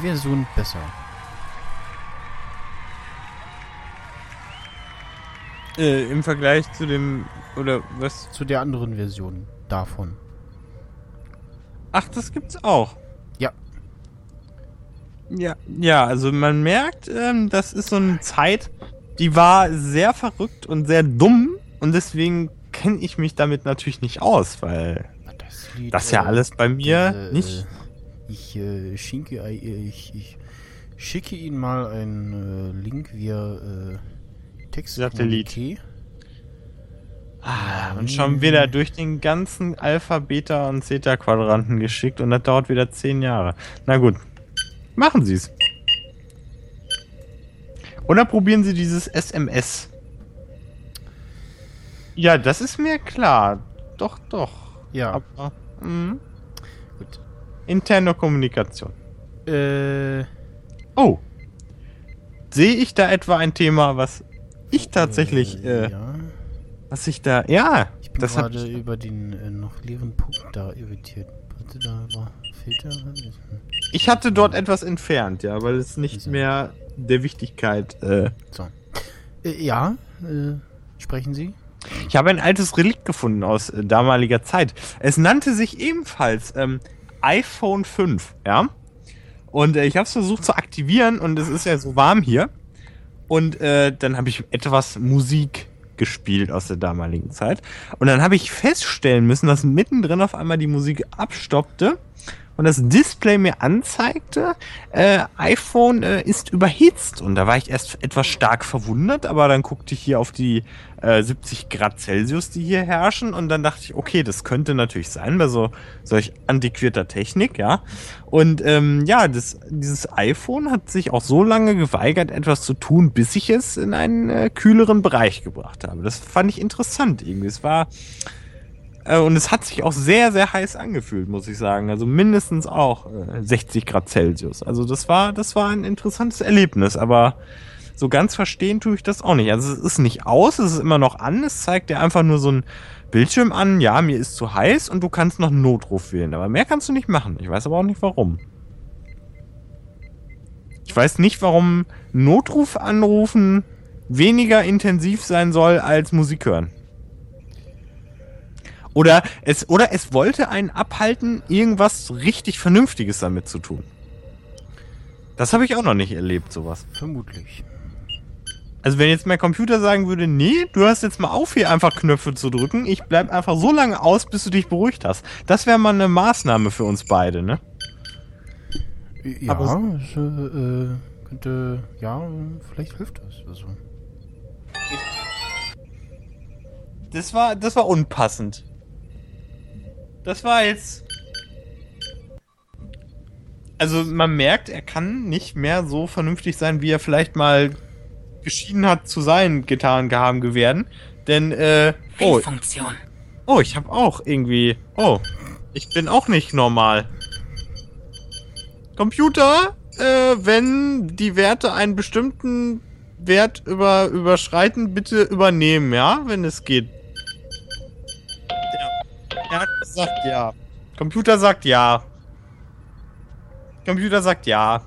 Version besser. Äh, Im Vergleich zu dem, oder was? Zu der anderen Version davon. Ach, das gibt's auch. Ja. Ja, ja, also man merkt, ähm, das ist so eine Zeit, die war sehr verrückt und sehr dumm und deswegen kenne ich mich damit natürlich nicht aus, weil Das, Lied, das ja äh, alles bei mir äh, nicht. Ich äh, schinke, äh, ich, ich schicke Ihnen mal einen äh, Link via äh, Text. Satellit. Ah, und schon wieder durch den ganzen Alpha, Beta und Zeta Quadranten geschickt und das dauert wieder zehn Jahre. Na gut, machen Sie es. Oder probieren Sie dieses SMS. Ja, das ist mir klar. Doch, doch. Ja, Aber, mhm. Interne Kommunikation. Äh, Oh. Sehe ich da etwa ein Thema, was ich tatsächlich, äh, ja. was ich da, ja, Ich bin gerade über den äh, noch leeren Punkt da irritiert. Warte, da war Filter. ich hatte dort etwas entfernt, ja, weil es nicht mehr der Wichtigkeit, äh, So. Äh, ja, äh, sprechen Sie? Ich habe ein altes Relikt gefunden aus äh, damaliger Zeit. Es nannte sich ebenfalls ähm, iPhone 5, ja. Und äh, ich habe es versucht zu aktivieren und es ist ja so warm hier. Und äh, dann habe ich etwas Musik gespielt aus der damaligen Zeit. Und dann habe ich feststellen müssen, dass mittendrin auf einmal die Musik abstoppte und das Display mir anzeigte, äh, iPhone äh, ist überhitzt. Und da war ich erst etwas stark verwundert, aber dann guckte ich hier auf die äh, 70 Grad Celsius, die hier herrschen. Und dann dachte ich, okay, das könnte natürlich sein bei so solch antiquierter Technik, ja. Und ähm, ja, das, dieses iPhone hat sich auch so lange geweigert, etwas zu tun, bis ich es in einen äh, kühleren Bereich gebracht habe. Das fand ich interessant irgendwie. Es war und es hat sich auch sehr, sehr heiß angefühlt, muss ich sagen. Also mindestens auch äh, 60 Grad Celsius. Also das war, das war ein interessantes Erlebnis, aber so ganz verstehen tue ich das auch nicht. Also es ist nicht aus, es ist immer noch an, es zeigt dir einfach nur so ein Bildschirm an, ja, mir ist zu heiß und du kannst noch Notruf wählen. Aber mehr kannst du nicht machen. Ich weiß aber auch nicht warum. Ich weiß nicht, warum Notruf anrufen weniger intensiv sein soll als Musik hören. Oder es, oder es wollte einen abhalten, irgendwas richtig Vernünftiges damit zu tun. Das habe ich auch noch nicht erlebt, sowas. Vermutlich. Also wenn jetzt mein Computer sagen würde, nee, du hast jetzt mal auf, hier einfach Knöpfe zu drücken, ich bleib einfach so lange aus, bis du dich beruhigt hast. Das wäre mal eine Maßnahme für uns beide, ne? Ja, Aber- es, äh, äh, könnte, ja, vielleicht hilft das. Also. Das war, das war unpassend. Das war jetzt. Also man merkt, er kann nicht mehr so vernünftig sein, wie er vielleicht mal geschieden hat zu sein, getan haben werden. Denn, äh, oh, oh, ich habe auch irgendwie, oh, ich bin auch nicht normal. Computer, äh, wenn die Werte einen bestimmten Wert über, überschreiten, bitte übernehmen, ja, wenn es geht. Er hat gesagt ja. Computer sagt ja. Computer sagt ja.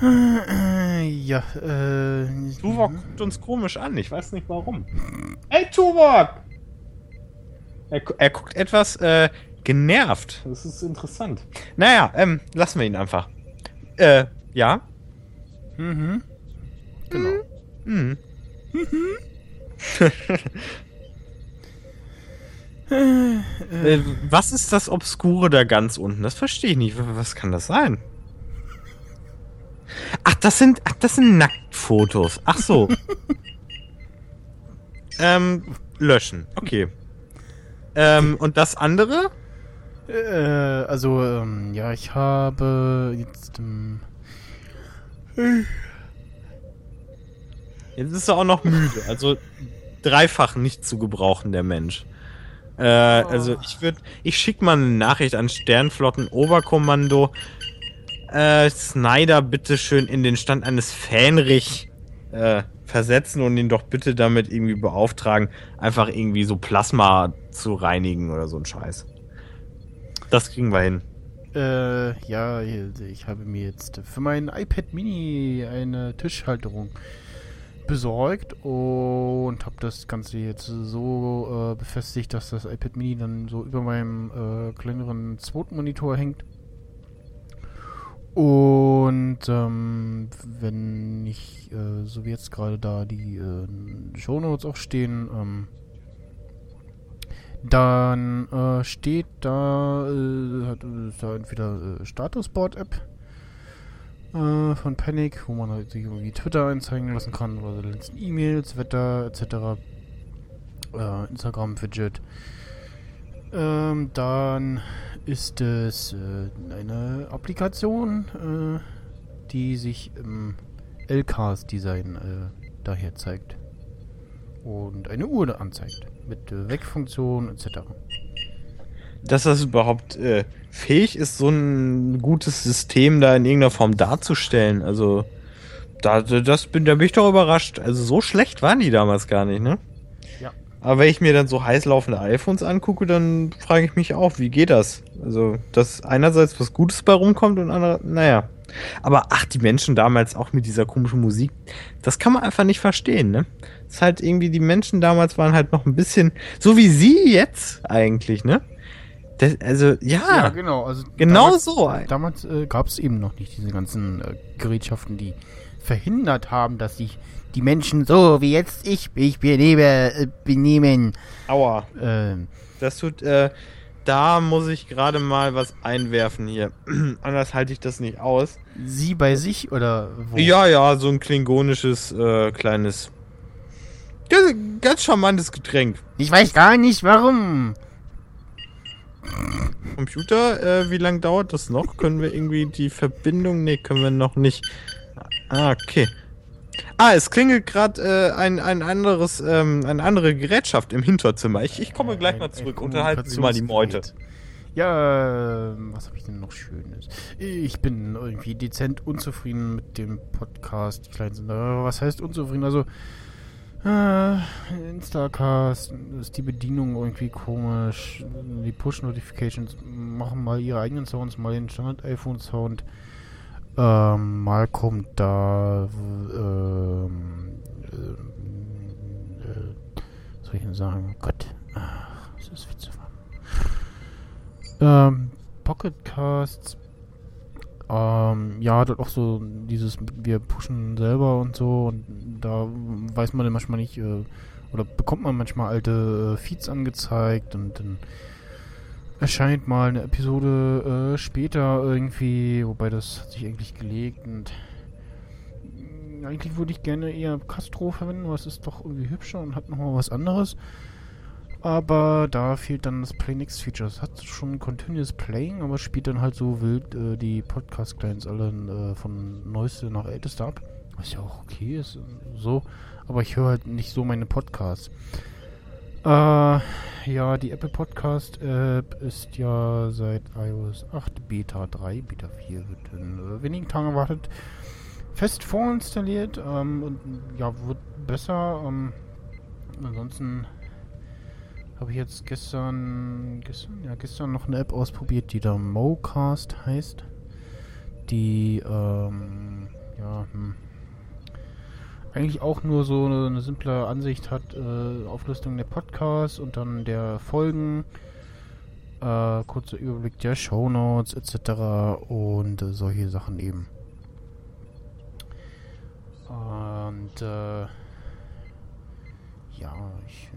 Ja, äh. Tuvok guckt uns komisch an. Ich weiß nicht warum. Hey Tuvok! Er, er guckt etwas äh, genervt. Das ist interessant. Naja, ähm, lassen wir ihn einfach. Äh, ja? Mhm. Genau. Mhm. äh, was ist das Obskure da ganz unten? Das verstehe ich nicht. Was kann das sein? Ach, das sind, ach, das sind Nacktfotos. Ach so. ähm, löschen. Okay. Ähm, und das andere? Äh, also, ähm, ja, ich habe jetzt, ähm, Jetzt ist er auch noch müde. Also dreifach nicht zu gebrauchen, der Mensch. Äh, also ich würde, ich schicke mal eine Nachricht an Sternflotten Oberkommando. Äh, Snyder bitte schön in den Stand eines Fähnrich äh, versetzen und ihn doch bitte damit irgendwie beauftragen, einfach irgendwie so Plasma zu reinigen oder so ein Scheiß. Das kriegen wir hin. äh, ja, ich habe mir jetzt für mein iPad Mini eine Tischhalterung besorgt und habe das Ganze jetzt so äh, befestigt, dass das iPad Mini dann so über meinem äh, kleineren zweiten Monitor hängt. Und ähm, wenn ich, äh, so wie jetzt gerade da die äh, Shownotes auch stehen, ähm, dann äh, steht da, äh, hat, da entweder Statusboard-App äh, von Panic, wo man halt sich irgendwie Twitter einzeigen lassen kann oder die letzten E-Mails, Wetter etc. Äh, Instagram-Widget. Ähm, dann ist es äh, eine Applikation, äh, die sich im LCAS-Design äh, daher zeigt. Und eine Uhr anzeigt. Mit äh, Wegfunktion etc. dass das überhaupt äh, fähig ist, so ein gutes System da in irgendeiner Form darzustellen. Also, da, das bin, da bin ich doch überrascht. Also, so schlecht waren die damals gar nicht, ne? Ja. Aber wenn ich mir dann so heiß laufende iPhones angucke, dann frage ich mich auch, wie geht das? Also, dass einerseits was Gutes bei rumkommt und andererseits, naja. Aber ach, die Menschen damals auch mit dieser komischen Musik, das kann man einfach nicht verstehen, ne? Das ist halt irgendwie, die Menschen damals waren halt noch ein bisschen, so wie sie jetzt eigentlich, ne? Das, also, ja, genau. Also genau damals, so. ein- Damals äh, gab es eben noch nicht diese ganzen äh, Gerätschaften, die verhindert haben, dass sich die Menschen so wie jetzt ich mich benehme, äh, benehmen. Aua. Ähm, Das tut, äh, da muss ich gerade mal was einwerfen hier. Anders halte ich das nicht aus. sie bei sich oder wo? Ja, ja, so ein klingonisches, äh, kleines, ganz, ganz charmantes Getränk. Ich weiß gar nicht warum. Computer, äh, wie lange dauert das noch? Können wir irgendwie die Verbindung? Nee, können wir noch nicht. Ah, okay. Ah, es klingelt gerade äh, ein, ein anderes, ähm, eine andere Gerätschaft im Hinterzimmer. Ich, ich komme gleich mal zurück. Unterhalten Sie mal die Meute. Ja, ähm, was habe ich denn noch Schönes? Ich bin irgendwie dezent unzufrieden mit dem Podcast. Was heißt unzufrieden? Also, äh, Instacast ist die Bedienung irgendwie komisch. Die Push-Notifications machen mal ihre eigenen Sounds, mal den Standard-iPhone-Sound. Ähm, mal kommt da, ähm, äh, äh, soll ich denn sagen? Gott, ach, das ist viel zu warm. Ähm, Pocketcasts. Ähm, ja, dort auch so dieses, wir pushen selber und so und da weiß man dann manchmal nicht, äh, oder bekommt man manchmal alte äh, Feeds angezeigt und dann erscheint mal eine Episode äh, später irgendwie, wobei das hat sich eigentlich gelegt und eigentlich würde ich gerne eher Castro verwenden, weil es ist doch irgendwie hübscher und hat nochmal was anderes. Aber da fehlt dann das Play Next Feature. Es hat schon Continuous Playing, aber spielt dann halt so wild äh, die Podcast-Clients alle äh, von neueste nach älteste ab. Was ja auch okay ist, so. Aber ich höre halt nicht so meine Podcasts. Äh, ja, die Apple Podcast App ist ja seit iOS 8 Beta 3, Beta 4 wird in äh, wenigen Tagen erwartet. Fest vorinstalliert ähm, und ja, wird besser. Ähm, ansonsten habe ich jetzt gestern, gestern, ja, gestern noch eine App ausprobiert, die da Mocast heißt. Die, ähm, ja, hm. eigentlich auch nur so eine, eine simple Ansicht hat, äh, Auflistung der Podcasts und dann der Folgen, äh, kurzer Überblick der Shownotes etc. und äh, solche Sachen eben. Und äh, ja, ich.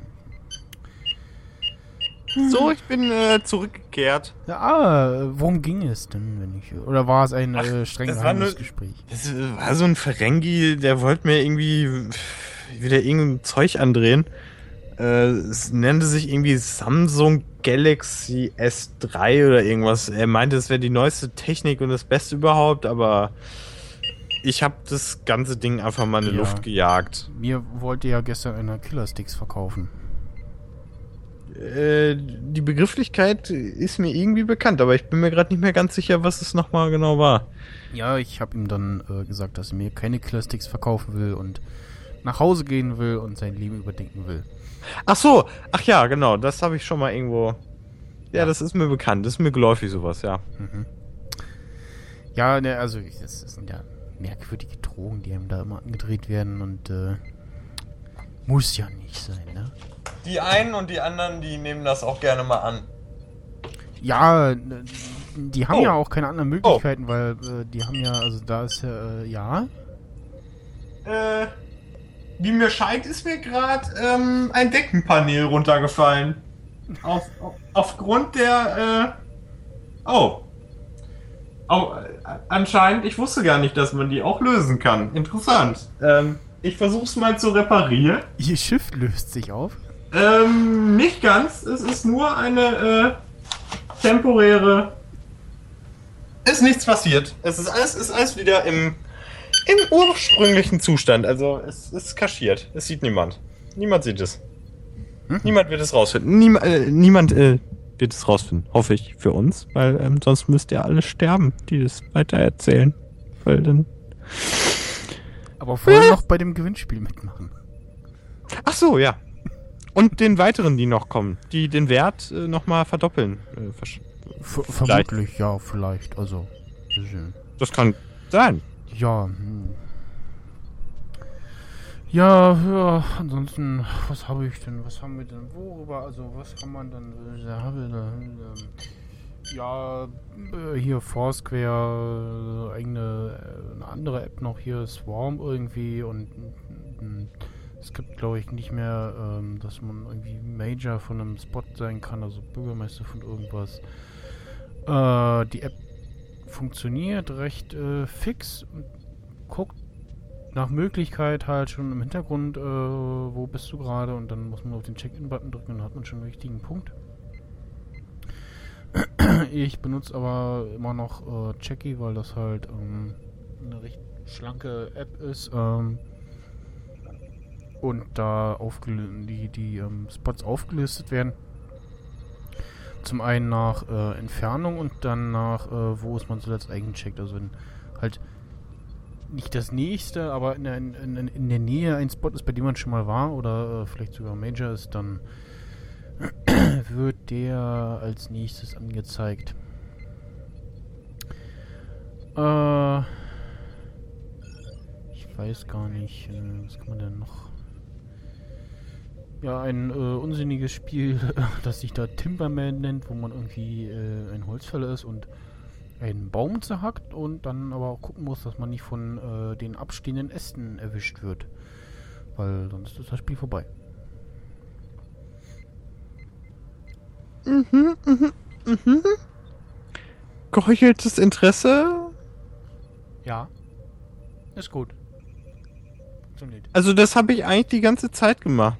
So, ich bin äh, zurückgekehrt. Ja, ah, worum ging es denn, wenn ich. Oder war es ein Ach, äh, streng geheimes Gespräch? Das äh, war so ein Ferengi, der wollte mir irgendwie wieder irgendein Zeug andrehen. Äh, es nannte sich irgendwie Samsung Galaxy S3 oder irgendwas. Er meinte, es wäre die neueste Technik und das Beste überhaupt, aber ich habe das ganze Ding einfach mal in die Ja. Luft gejagt. Mir wollte ja gestern einer Killersticks verkaufen. Äh, die Begrifflichkeit ist mir irgendwie bekannt, aber ich bin mir gerade nicht mehr ganz sicher, was es nochmal genau war. Ja, ich habe ihm dann äh, gesagt, dass er mir keine Killersticks verkaufen will und nach Hause gehen will und sein Leben überdenken will. Ach so, ach ja, genau, das habe ich schon mal irgendwo. Ja, Ja. das ist mir bekannt, das ist mir geläufig sowas, ja. Ja, ne, also das sind ja merkwürdige Drogen, die einem da immer angedreht werden und äh, muss ja nicht sein, ne? Die einen und die anderen, die nehmen das auch gerne mal an. Ja, die haben Oh. ja auch keine anderen Möglichkeiten, weil äh, die haben ja, also da ist ja, äh, ja. Äh, wie mir scheint, ist mir gerade ähm, ein Deckenpanel runtergefallen. Auf, auf, aufgrund der, äh, oh. Oh, äh, anscheinend, ich wusste gar nicht, dass man die auch lösen kann. Interessant. Ähm, ich versuch's mal zu reparieren. Ihr Schiff löst sich auf. Ähm, nicht ganz. Es ist nur eine, äh, temporäre. Ist nichts passiert. Es ist alles, ist alles wieder im, im ursprünglichen Zustand. Also, es ist kaschiert. Es sieht niemand. Niemand sieht es. Niemand wird es rausfinden. Niem äh, niemand äh, wird es rausfinden, hoffe ich, für uns, weil ähm, sonst müsst ihr alle sterben, die das weitererzählen. Weil dann. Aber vorher noch bei dem Gewinnspiel mitmachen. Ach so, ja. Und den weiteren, die noch kommen, die den Wert äh, nochmal verdoppeln. Äh, Ver vermutlich, ja, vielleicht. Also, das kann sein. Ja, hm. Ja, ja, ansonsten, was habe ich denn? Was haben wir denn? Worüber? Also, was kann man dann? äh, ähm, ja, äh, hier Foursquare, äh, eigene, äh, eine andere App noch hier, Swarm irgendwie und mm, es gibt, glaube ich, nicht mehr, ähm, dass man irgendwie Major von einem Spot sein kann, also Bürgermeister von irgendwas. Äh, die App funktioniert recht äh, fix und guckt nach Möglichkeit halt schon im Hintergrund, äh, wo bist du gerade und dann muss man auf den Check-in-Button drücken und hat man schon den richtigen Punkt. Ich benutze aber immer noch äh, Checky, weil das halt ähm, eine recht schlanke App ist ähm, und da die, die ähm, Spots aufgelistet werden. Zum einen nach äh, Entfernung und dann nach, äh, wo ist man zuletzt eingecheckt. Also wenn halt nicht das nächste, aber in der, in, in, in der Nähe ein Spot ist, bei dem man schon mal war oder äh, vielleicht sogar Major ist, dann wird der als nächstes angezeigt. Äh, ich weiß gar nicht, äh, was kann man denn noch? Ja, ein äh, unsinniges Spiel, das sich da Timberman nennt, wo man irgendwie äh, ein Holzfäller ist und einen Baum zerhackt und dann aber auch gucken muss, dass man nicht von äh, den abstehenden Ästen erwischt wird. Weil sonst ist das Spiel vorbei. Geheucheltes Interesse? Ja. Ist gut. Funktioniert. Also das habe ich eigentlich die ganze Zeit gemacht.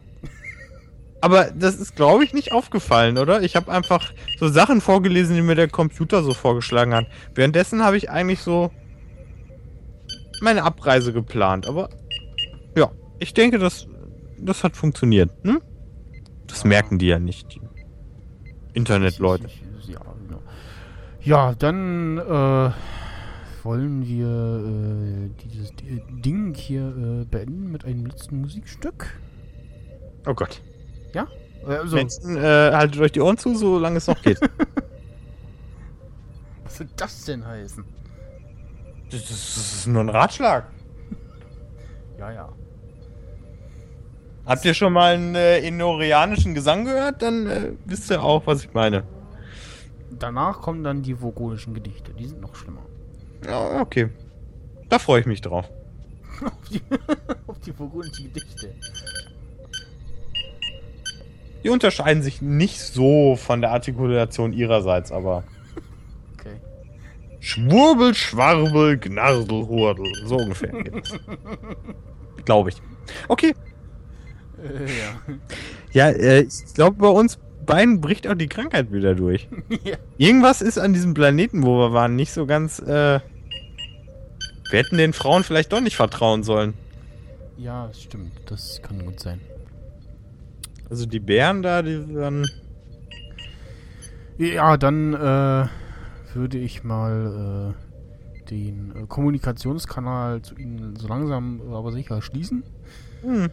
Aber das ist, glaube ich, nicht aufgefallen, oder? Ich habe einfach so Sachen vorgelesen, die mir der Computer so vorgeschlagen hat. Währenddessen habe ich eigentlich so meine Abreise geplant. Aber ja, ich denke, das, das hat funktioniert. Hm? Das merken die ja nicht, die Internetleute. Ja, genau. Ja, dann äh, wollen wir äh, dieses Ding hier äh, beenden mit einem letzten Musikstück. Oh Gott. Ja? Also, Menschen, äh, haltet euch die Ohren zu, solange es noch geht. was soll das denn heißen? das, ist, das ist nur ein Ratschlag. Ja, ja. Habt ihr schon mal einen äh, inorianischen Gesang gehört? Dann äh, wisst ihr auch, was ich meine. Danach kommen dann die vogonischen Gedichte. Die sind noch schlimmer. Ja, okay. Da freue ich mich drauf. auf, die, auf die vogonischen Gedichte. Die unterscheiden sich nicht so von der Artikulation ihrerseits, aber. Okay. Schwurbel, Schwarbel, Gnardel, Hurdel. So ungefähr. Glaube ich. Okay. Äh, Ja, ja. äh, ich glaube, bei uns beiden bricht auch die Krankheit wieder durch. ja. Irgendwas ist an diesem Planeten, wo wir waren, nicht so ganz. Äh, wir hätten den Frauen vielleicht doch nicht vertrauen sollen. Ja, stimmt. Das kann gut sein. Also die Bären da, die waren. Ja, dann äh, würde ich mal äh, den äh, Kommunikationskanal zu Ihnen so langsam aber sicher schließen. Hm.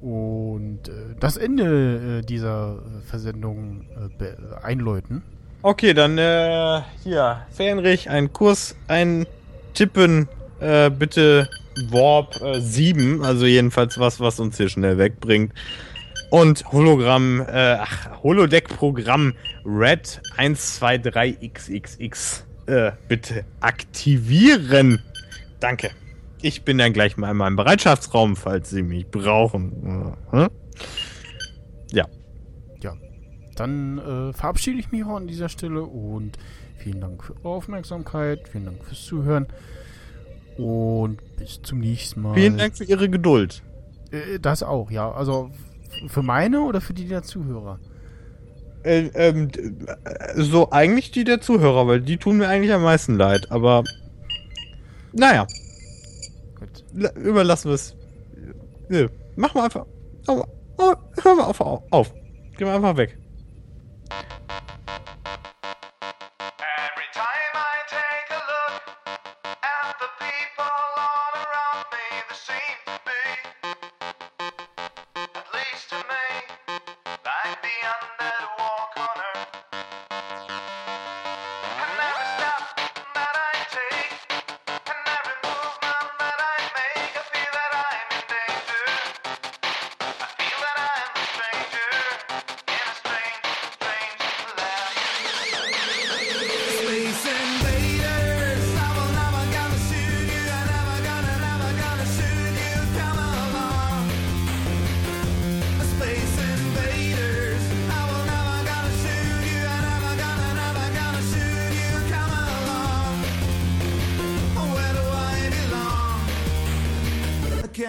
Und äh, das Ende äh, dieser äh, Versendung äh, einläuten. Okay, dann äh, hier, Fähnrich, ein Kurs eintippen, äh, bitte Warp äh, 7, also jedenfalls was, was uns hier schnell wegbringt. Und Hologramm, äh, ach, Holodeck-Programm Red 123XXX, äh, bitte aktivieren. Danke. Ich bin dann gleich mal in meinem Bereitschaftsraum, falls Sie mich brauchen. Hm? Ja. Ja, dann äh, verabschiede ich mich auch an dieser Stelle und vielen Dank für eure Aufmerksamkeit, vielen Dank fürs Zuhören und bis zum nächsten Mal. Vielen Dank für Ihre Geduld. Äh, das auch, ja. Also für meine oder für die der Zuhörer? Äh, ähm, d- äh, so eigentlich die der Zuhörer, weil die tun mir eigentlich am meisten leid, aber naja, Gut. la- überlassen wir es. Nö, Mach mal einfach. Hör mal auf, auf, auf. Geh mal einfach weg.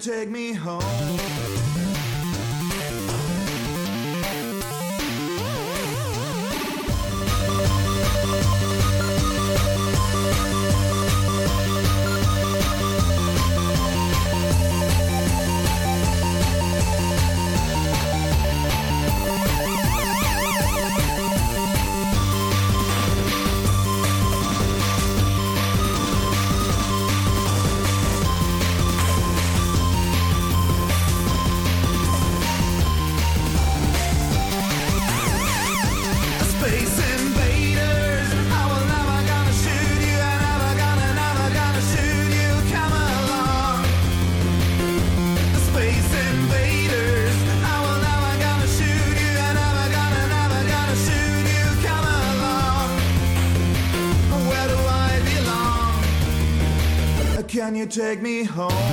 Take me home? Take me home?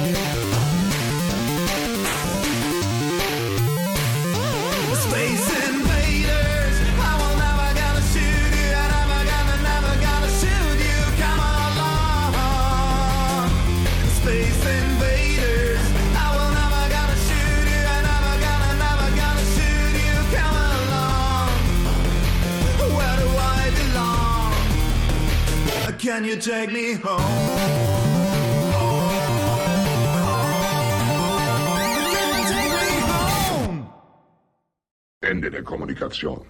acción.